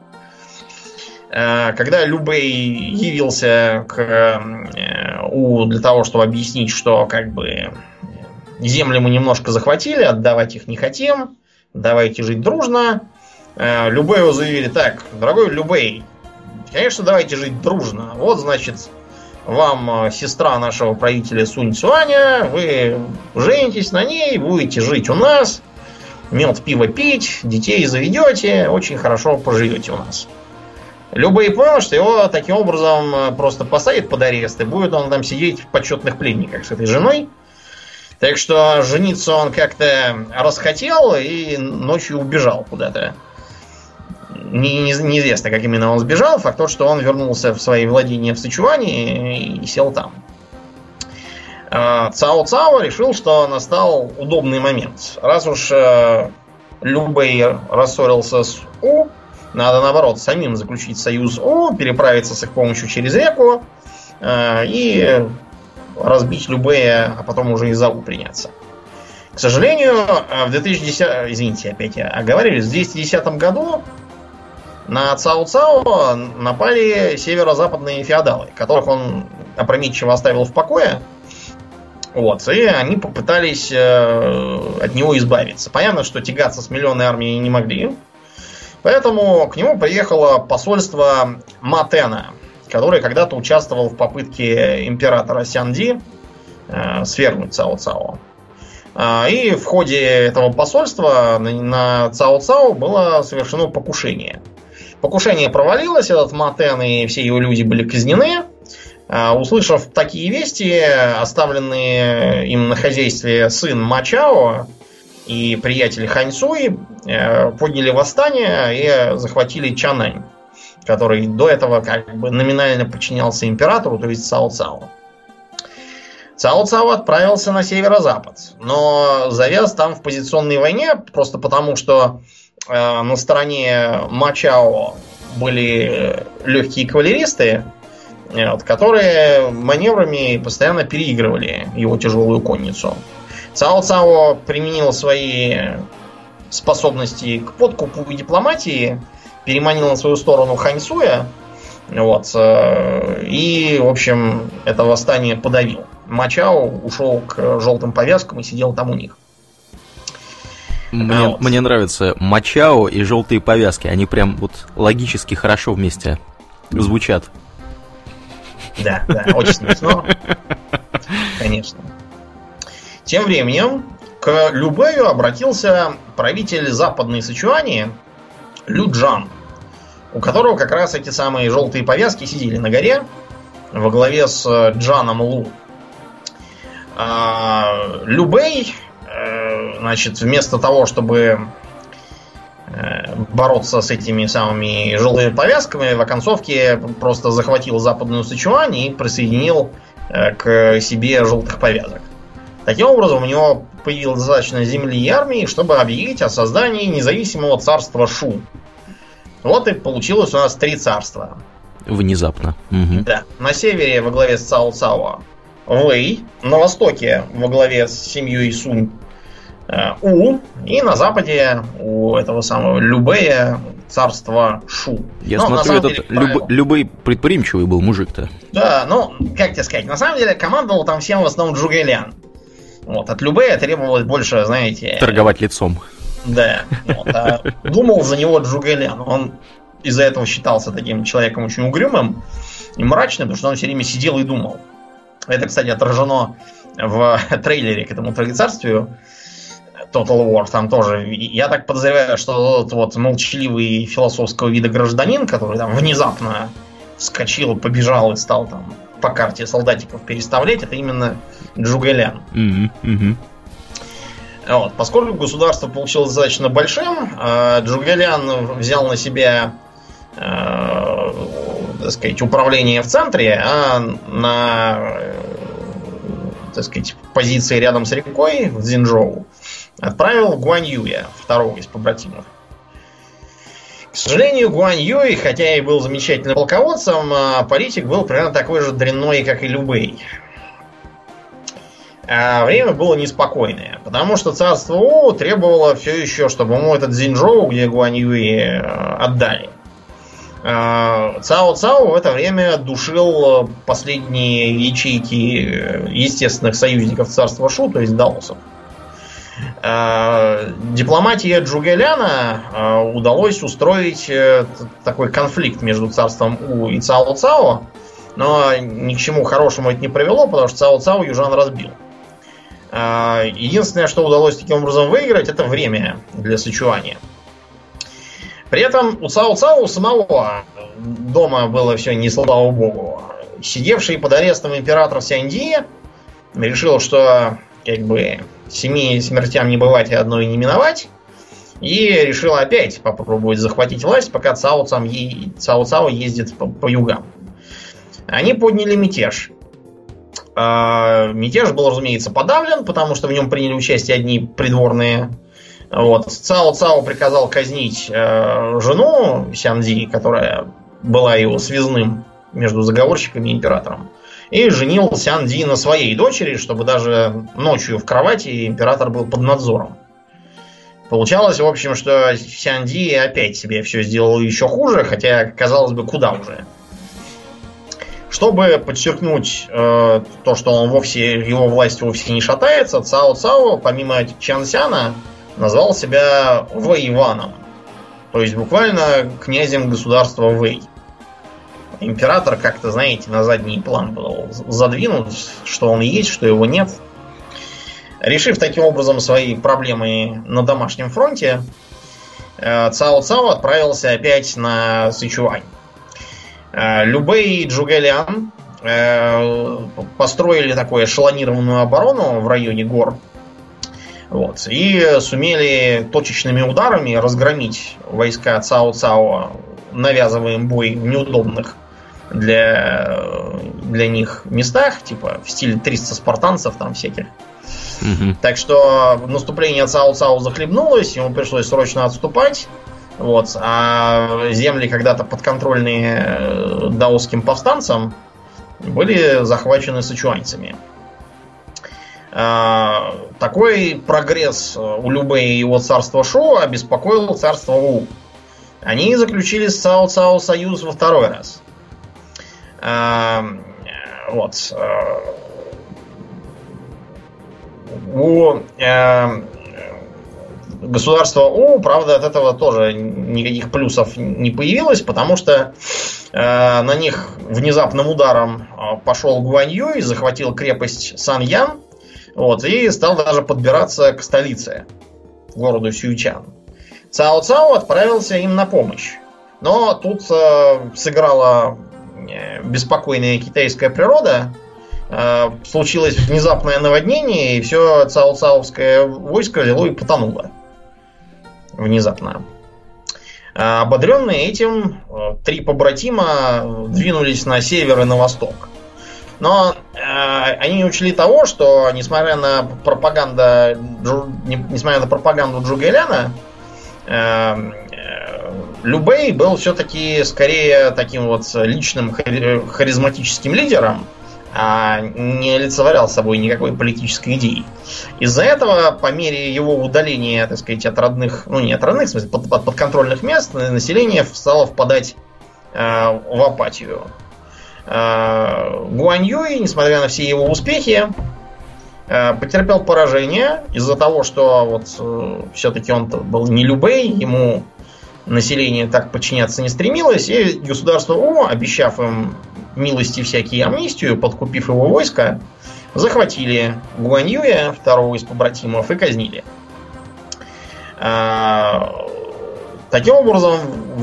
Э, когда Любей явился к э, У для того, чтобы объяснить, что как бы земли мы немножко захватили, отдавать их не хотим, давайте жить дружно, э, Любею заявили, так, дорогой Любей, Конечно, давайте жить дружно. Вот, значит, вам сестра нашего правителя Сунь Цуаня, вы женитесь на ней, будете жить у нас, мед, пиво пить, детей заведете, очень хорошо поживете у нас. Понял, что его таким образом э, просто посадят под арест, и будет он там сидеть в почетных пленниках с этой женой. Так что жениться он как-то расхотел и ночью убежал куда-то не, не, неизвестно, как именно он сбежал. Факт тот, что он вернулся в свои владения в Сычуане и, и сел там. А, Цао Цао решил, что настал удобный момент. Раз уж э, Любэй рассорился с У, надо наоборот самим заключить союз У, переправиться с их помощью через реку э, и разбить Любэя, а потом уже и за У приняться. К сожалению, э, в 2010... Извините, опять я оговорились. В 2010 году на Цао-Цао напали северо-западные феодалы, которых он опрометчиво оставил в покое. Вот, и они попытались э, от него избавиться. Понятно, что тягаться с миллионной армией не могли. Поэтому к нему приехало посольство Матена, который когда-то участвовал в попытке императора Сянди э, свергнуть Цао-Цао. А, и в ходе этого посольства на Цао-Цао было совершено покушение – Покушение провалилось, этот Матен и все его люди были казнены. А, услышав такие вести, оставленные им на хозяйстве сын Мачао и приятель Ханьсуи э, подняли восстание и захватили Чанань, который до этого как бы номинально подчинялся императору, то есть Цао Цао. Цао Цао отправился на северо-запад, но завяз там в позиционной войне просто потому, что Э, на стороне Мачао были легкие кавалеристы, э, которые маневрами постоянно переигрывали его тяжелую конницу. Цао Цао применил свои способности к подкупу и дипломатии, переманил на свою сторону Ханьсуя Вот. Э, и, в общем, это восстание подавил. Мачао ушел к желтым повязкам и сидел там у них. Мне, вот. мне нравятся Мачао и желтые повязки. Они прям вот логически хорошо вместе звучат. Да, да, очень смешно. <laughs> Конечно. Тем временем к Любею обратился правитель западной Сычуани Люджан, у которого как раз эти самые желтые повязки сидели на горе во главе с Джаном Лу. А, Любей, э, значит, вместо того, чтобы э, бороться с этими самыми желтыми повязками, в оконцовке просто захватил западную Сычуань и присоединил э, к себе желтых повязок. Таким образом, у него появилось достаточно земли и армии, чтобы объявить о создании независимого царства Шу. Вот и получилось у нас три царства. Внезапно. Угу. Да. На севере во главе с Цао Цао Вэй, на востоке во главе с семьей Сунь э, У, и на западе у этого самого Любея царство Шу. Я но, смотрю, этот деле, люб, Любей предприимчивый был мужик-то. Да, ну, как тебе сказать, на самом деле командовал там всем в основном Джугэлян. Вот, от Любея требовалось больше, знаете... Торговать лицом. Да. Вот, а думал за него Джугэлян. Он из-за этого считался таким человеком очень угрюмым и мрачным, потому что он все время сидел и думал. Это, кстати, отражено в <laughs> трейлере к этому троецарствию Total War. Там тоже, я так подозреваю, что тот вот молчаливый философского вида гражданин, который там внезапно вскочил, побежал и стал там по карте солдатиков переставлять, это именно Джугэлян. Mm-hmm. Mm-hmm. Вот. Поскольку государство получилось достаточно большим, э, Джугэлян взял на себя э, так сказать, управление в центре, а на э, так сказать, позиции рядом с рекой в Цзинчжоу отправил Гуань Юя, второго из побратимов. К сожалению, Гуань Юй, хотя и был замечательным полководцем, а политик был примерно такой же дрянной, как и Любей. А время было неспокойное, потому что царство У требовало все еще, чтобы ему этот Зинжоу, где Гуань Юй э, отдали. А, Цао Цао в это время душил последние ячейки э, естественных союзников царства Шу, то есть даосов. Дипломатии Джугеляна э, удалось устроить э, такой конфликт между царством У и Цао Цао, но ни к чему хорошему это не привело, потому что Цао Цао южан разбил. Единственное, что удалось таким образом выиграть, это время для Сычуани. При этом у Цао Цао самого дома было все не слава богу. Сидевший под арестом император Сянди решил, что как бы семи смертям не бывать и одной не миновать. И решил опять попробовать захватить власть, пока Цао, е... Цао, Цао ездит по, по югам. Они подняли мятеж. А, мятеж был, разумеется, подавлен, потому что в нем приняли участие одни придворные. Вот. Цао Цао приказал казнить э, жену Сянди, которая была его связным между заговорщиками и императором и женил Сян Ди на своей дочери, чтобы даже ночью в кровати император был под надзором. Получалось, в общем, что Сян Ди опять себе все сделал еще хуже, хотя, казалось бы, куда уже. Чтобы подчеркнуть э, то, что он вовсе, его власть вовсе не шатается, Цао Цао, помимо Чан Сяна, назвал себя Вэйваном. То есть буквально князем государства Вэй император как-то, знаете, на задний план был задвинут, что он есть, что его нет. Решив таким образом свои проблемы на домашнем фронте, э, Цао Цао отправился опять на Сычуань. Э, Любэй и Джугэлян э, построили такую эшелонированную оборону в районе гор. Вот, и сумели точечными ударами разгромить войска Цао Цао, навязывая им бой в неудобных для, для них местах, типа в стиле 300 спартанцев там всяких. Угу. Так что наступление Цао Цао захлебнулось, ему пришлось срочно отступать. Вот, а земли, когда-то подконтрольные э, даосским повстанцам, были захвачены сычуаньцами. А, такой прогресс у Любэ и его царства Шо обеспокоил царство У. Они заключили с Цао Цао союз во второй раз. Вот. У государства У, правда, от этого тоже никаких плюсов не появилось, потому что э, на них внезапным ударом э, пошел Гуань Юй, захватил крепость Сан Ян, вот, и стал даже подбираться к столице, городу Сюичан. Цао Цао отправился им на помощь. Но тут э, сыграла э, беспокойная китайская природа, э, случилось внезапное наводнение, и все цао-цаовское войско взяло и потонуло внезапно. А ободренные этим, э, три побратима двинулись на север и на восток. Но э, они не учли того, что несмотря на пропаганду, несмотря на пропаганду Джугеляна, э, э, Любей был все-таки скорее таким вот личным харизматическим лидером, а не олицетворял собой никакой политической идеи. Из-за этого, по мере его удаления, так сказать, от родных, ну не от родных, в смысле, под, под подконтрольных мест, население стало впадать э, в апатию. Э, Гуань Юй, несмотря на все его успехи, э, потерпел поражение из-за того, что вот э, все-таки он был не любей, ему население так подчиняться не стремилось, и государство О, обещав им милости всякие амнистию, подкупив его войско, захватили Гуаньюя, второго из побратимов, и казнили. А, таким образом,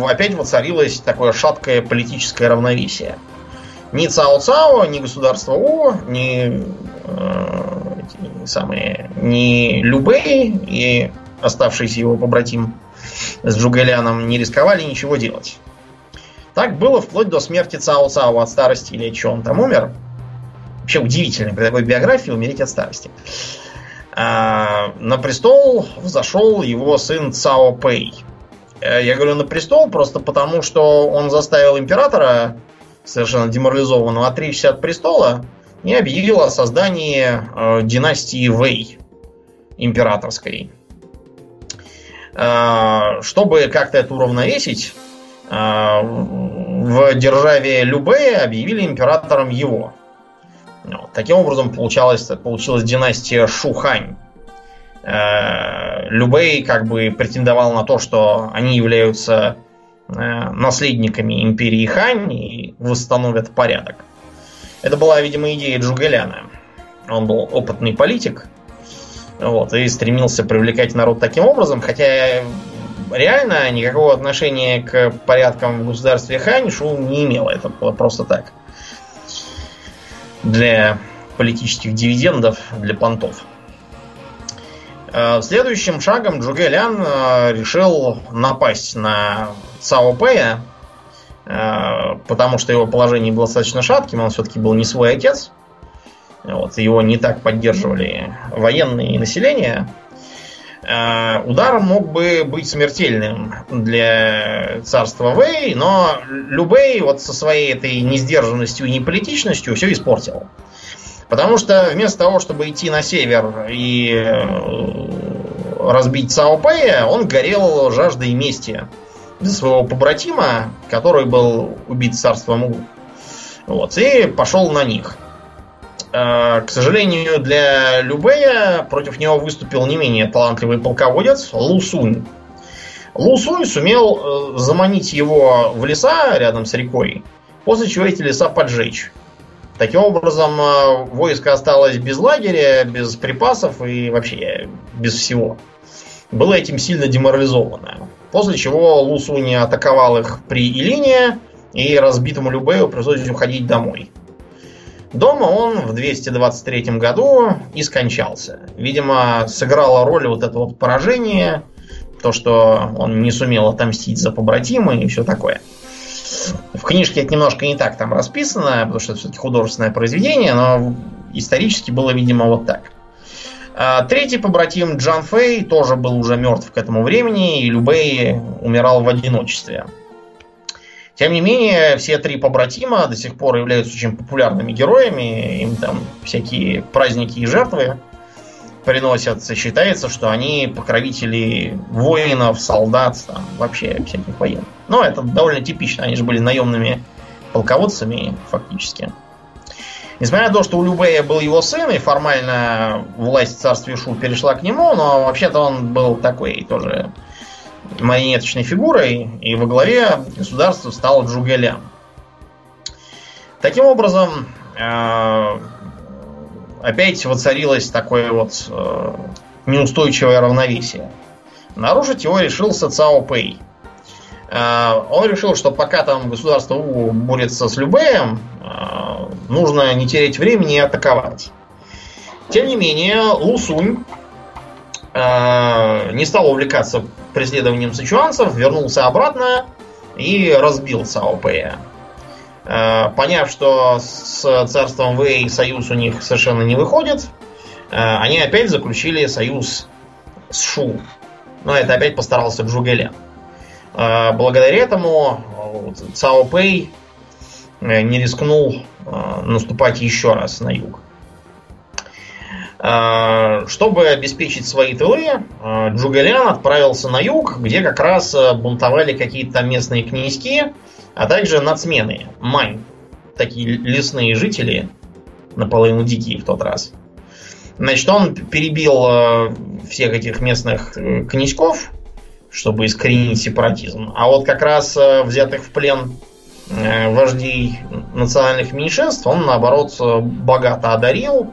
опять воцарилось такое шаткое политическое равновесие. Ни Цао Цао, ни государство У, ни э, самые, ни Любэй и оставшийся его побратим с Джугэляном не рисковали ничего делать. Так было вплоть до смерти Цао Цао от старости или что он там умер. Вообще удивительно при такой биографии умереть от старости. А, на престол взошел его сын Цао Пэй. Э, я говорю на престол просто потому, что он заставил императора, совершенно деморализованного, отречься от престола и объявил о создании э, династии Вэй императорской. Э, чтобы как-то это уравновесить, а, в державе Любе объявили императором его. Вот. Таким образом получалась, получилась династия Шухань. Э, Любей как бы претендовал на то, что они являются наследниками империи Хань и восстановят порядок. Это была, видимо, идея Джугеляна. Он был опытный политик, вот, и стремился привлекать народ таким образом, хотя реально никакого отношения к порядкам в государстве Хань не имело. Это было просто так. Для политических дивидендов, для понтов. Э, следующим шагом Джуге Лян э, решил напасть на Цао Пэя, э, потому что его положение было достаточно шатким, он все-таки был не свой отец. Вот, его не так поддерживали военные и население. Э, удар мог бы быть смертельным для царства Вэй, но Любэй вот со своей этой несдержанностью и неполитичностью все испортил. Потому что вместо того, чтобы идти на север и э, разбить Цао Пэя, он горел жаждой мести за своего побратима, который был убит царством У. Вот, и пошел на них. Э, к сожалению, для Любея против него выступил не менее талантливый полководец Лу Сунь. Лу Сунь сумел э, заманить его в леса рядом с рекой, после чего эти леса поджечь. Таким образом, э, войско осталось без лагеря, без припасов и вообще без всего. Было этим сильно деморализовано. После чего Лу Сунь атаковал их при Илине, и разбитому Любею пришлось уходить домой. Дома он в 223 году и скончался. Видимо, сыграла роль вот это вот поражение, то, что он не сумел отомстить за побратима и все такое. В книжке это немножко не так там расписано, потому что это все-таки художественное произведение, но исторически было, видимо, вот так. А, третий побратим Джан Фэй тоже был уже мертв к этому времени, и Любэй умирал в одиночестве. Тем не менее, все три побратима до сих пор являются очень популярными героями. Им там всякие праздники и жертвы приносятся. Считается, что они покровители воинов, солдат, там, вообще всяких военных. Но это довольно типично. Они же были наемными полководцами фактически. Несмотря на то, что у Любея был его сын, и формально власть в царстве Шу перешла к нему, но вообще-то он был такой тоже марионеточной фигурой, и во главе государства стал Джугелян. Таким образом, э, опять воцарилось такое вот э, неустойчивое равновесие. Нарушить его решился Цао Пэй. Э, он решил, что пока там государство У борется с Любеем, нужно не терять времени и атаковать. Тем не менее, Лусунь не стал увлекаться преследованием сычуанцев, вернулся обратно и разбил Цао Пэя. Э, поняв, что с царством Вэй союз у них совершенно не выходит, э, они опять заключили союз с Шу. Но это опять постарался Джугеля. Э, благодаря этому Цао Пэй не рискнул наступать еще раз на юг. Чтобы обеспечить свои тылы, Джугалян отправился на юг, где как раз бунтовали какие-то местные князьки, а также нацмены, мань, такие лесные жители, наполовину дикие в тот раз. Значит, он перебил э, всех этих местных э, князьков, чтобы искоренить сепаратизм. А вот как раз э, взятых в плен вождей национальных меньшинств он, наоборот, богато одарил,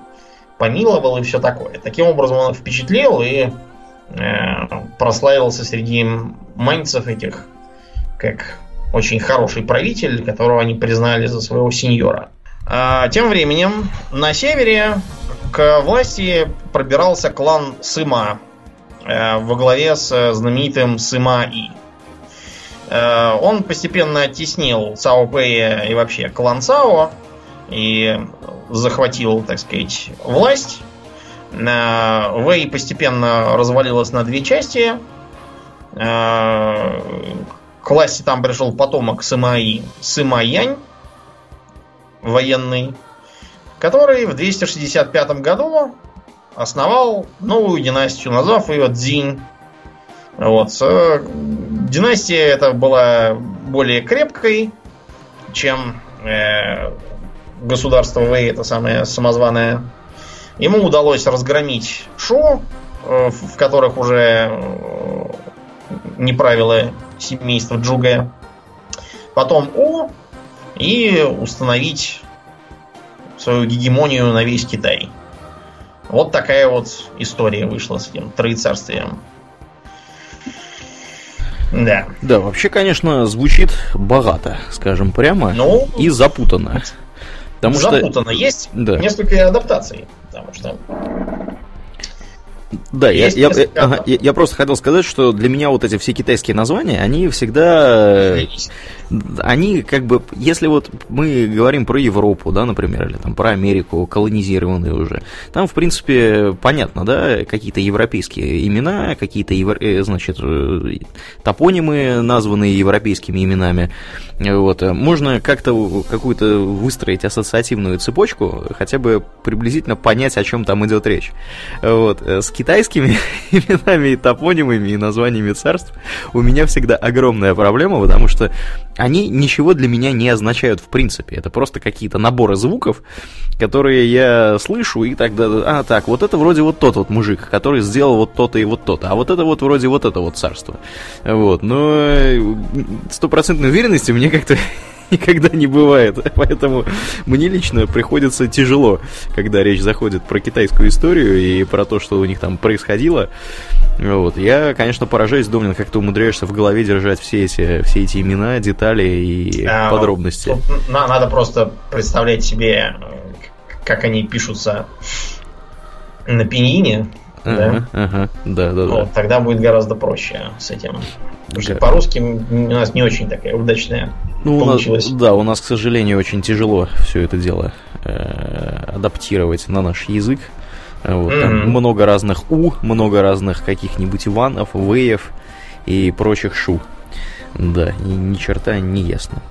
помиловал и все такое. Таким образом он впечатлил и прославился среди маньцев этих как очень хороший правитель, которого они признали за своего сеньора. А, тем временем на севере к власти пробирался клан Сыма э, во главе с знаменитым Сыма И. Э, он постепенно оттеснил Цао Пэя и вообще клан Цао и захватил, так сказать, власть. Э, Вэй постепенно развалилась на две части к власти там пришел потомок Сымаи, Сымаянь, военный, который в 265 году основал новую династию, назвав ее Дзинь. Вот. Э, династия эта была более крепкой, чем э, государство Вэй, это самое самозваное. Ему удалось разгромить Шу, э, в которых уже э, не правило семейства Джугая. Потом У и установить свою гегемонию на весь Китай. Вот такая вот история вышла с этим троецарствием. Да. Да, вообще, конечно, звучит богато, скажем прямо, ну, и запутанно. Потому запутанно. Что... Есть да. несколько адаптаций. Потому что да, я, я, я, ага, я, я просто хотел сказать, что для меня вот эти все китайские названия, они всегда они как бы, если вот мы говорим про Европу, да, например, или там про Америку, колонизированные уже, там, в принципе, понятно, да, какие-то европейские имена, какие-то, э, значит, э, топонимы, названные европейскими именами, вот, можно как-то какую-то выстроить ассоциативную цепочку, хотя бы приблизительно понять, о чем там идет речь. Вот, с китайскими <laughs> именами и топонимами и названиями царств у меня всегда огромная проблема, потому что они ничего для меня не означают в принципе. Это просто какие-то наборы звуков, которые я слышу, и тогда, а, так, вот это вроде вот тот вот мужик, который сделал вот то-то и вот то-то, а вот это вот вроде вот это вот царство. Вот, но стопроцентной уверенности мне как-то <laughs> никогда не бывает. Поэтому мне лично приходится тяжело, когда речь заходит про китайскую историю и про то, что у них там происходило. Вот. Я, конечно, поражаюсь, Домнин, как ты умудряешься в голове держать все эти, все эти имена, детали и а, подробности. Тут надо просто представлять себе, как они пишутся на пиньине. Да? Ага, да, да, вот, да. Тогда будет гораздо проще с этим. Потому что по-русски у нас не очень такая удачная ну, получилась. У нас, да, у нас, к сожалению, очень тяжело все это дело э, адаптировать на наш язык. Вот, mm-hmm. Там много разных У, много разных каких-нибудь Иванов, Веев и прочих Шу. Да, ни, ни черта не ясно.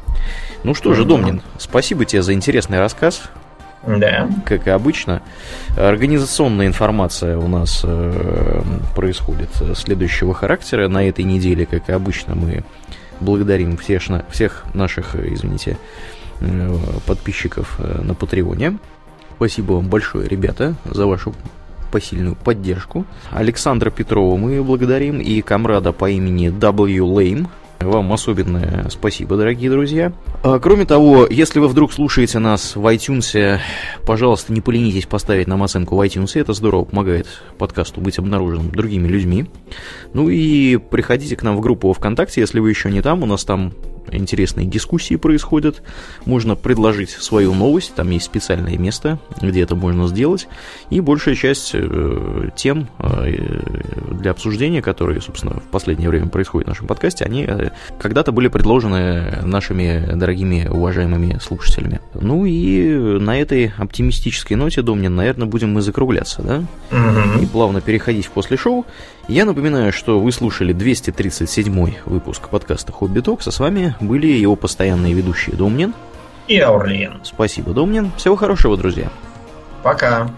Ну что же, Домнин, спасибо тебе за интересный рассказ. Да. Как и обычно. Организационная информация у нас э, происходит следующего характера. На этой неделе, как и обычно, мы благодарим всех, всех наших, извините, э, подписчиков э, на Патреоне. Спасибо вам большое, ребята, за вашу посильную поддержку. Александра Петрова мы благодарим и комрада по имени W. Lame. Вам особенное спасибо, дорогие друзья. А, кроме того, если вы вдруг слушаете нас в iTunes, пожалуйста, не поленитесь поставить нам оценку в iTunes. Это здорово помогает подкасту быть обнаруженным другими людьми. Ну и приходите к нам в группу ВКонтакте, если вы еще не там. У нас там интересные дискуссии происходят. Можно предложить свою новость, там есть специальное место, где это можно сделать. И большая часть э, тем э, для обсуждения, которые, собственно, в последнее время происходят в нашем подкасте, они э, когда-то были предложены нашими дорогими, уважаемыми слушателями. Ну и на этой оптимистической ноте, Домнин, наверное, будем мы закругляться, да? И плавно переходить в после шоу. Я напоминаю, что вы слушали 237 выпуск подкаста «Хобби Токс», а с вами были его постоянные ведущие Домнин. И Аурлиен. Спасибо, Домнин. Всего хорошего, друзья. Пока.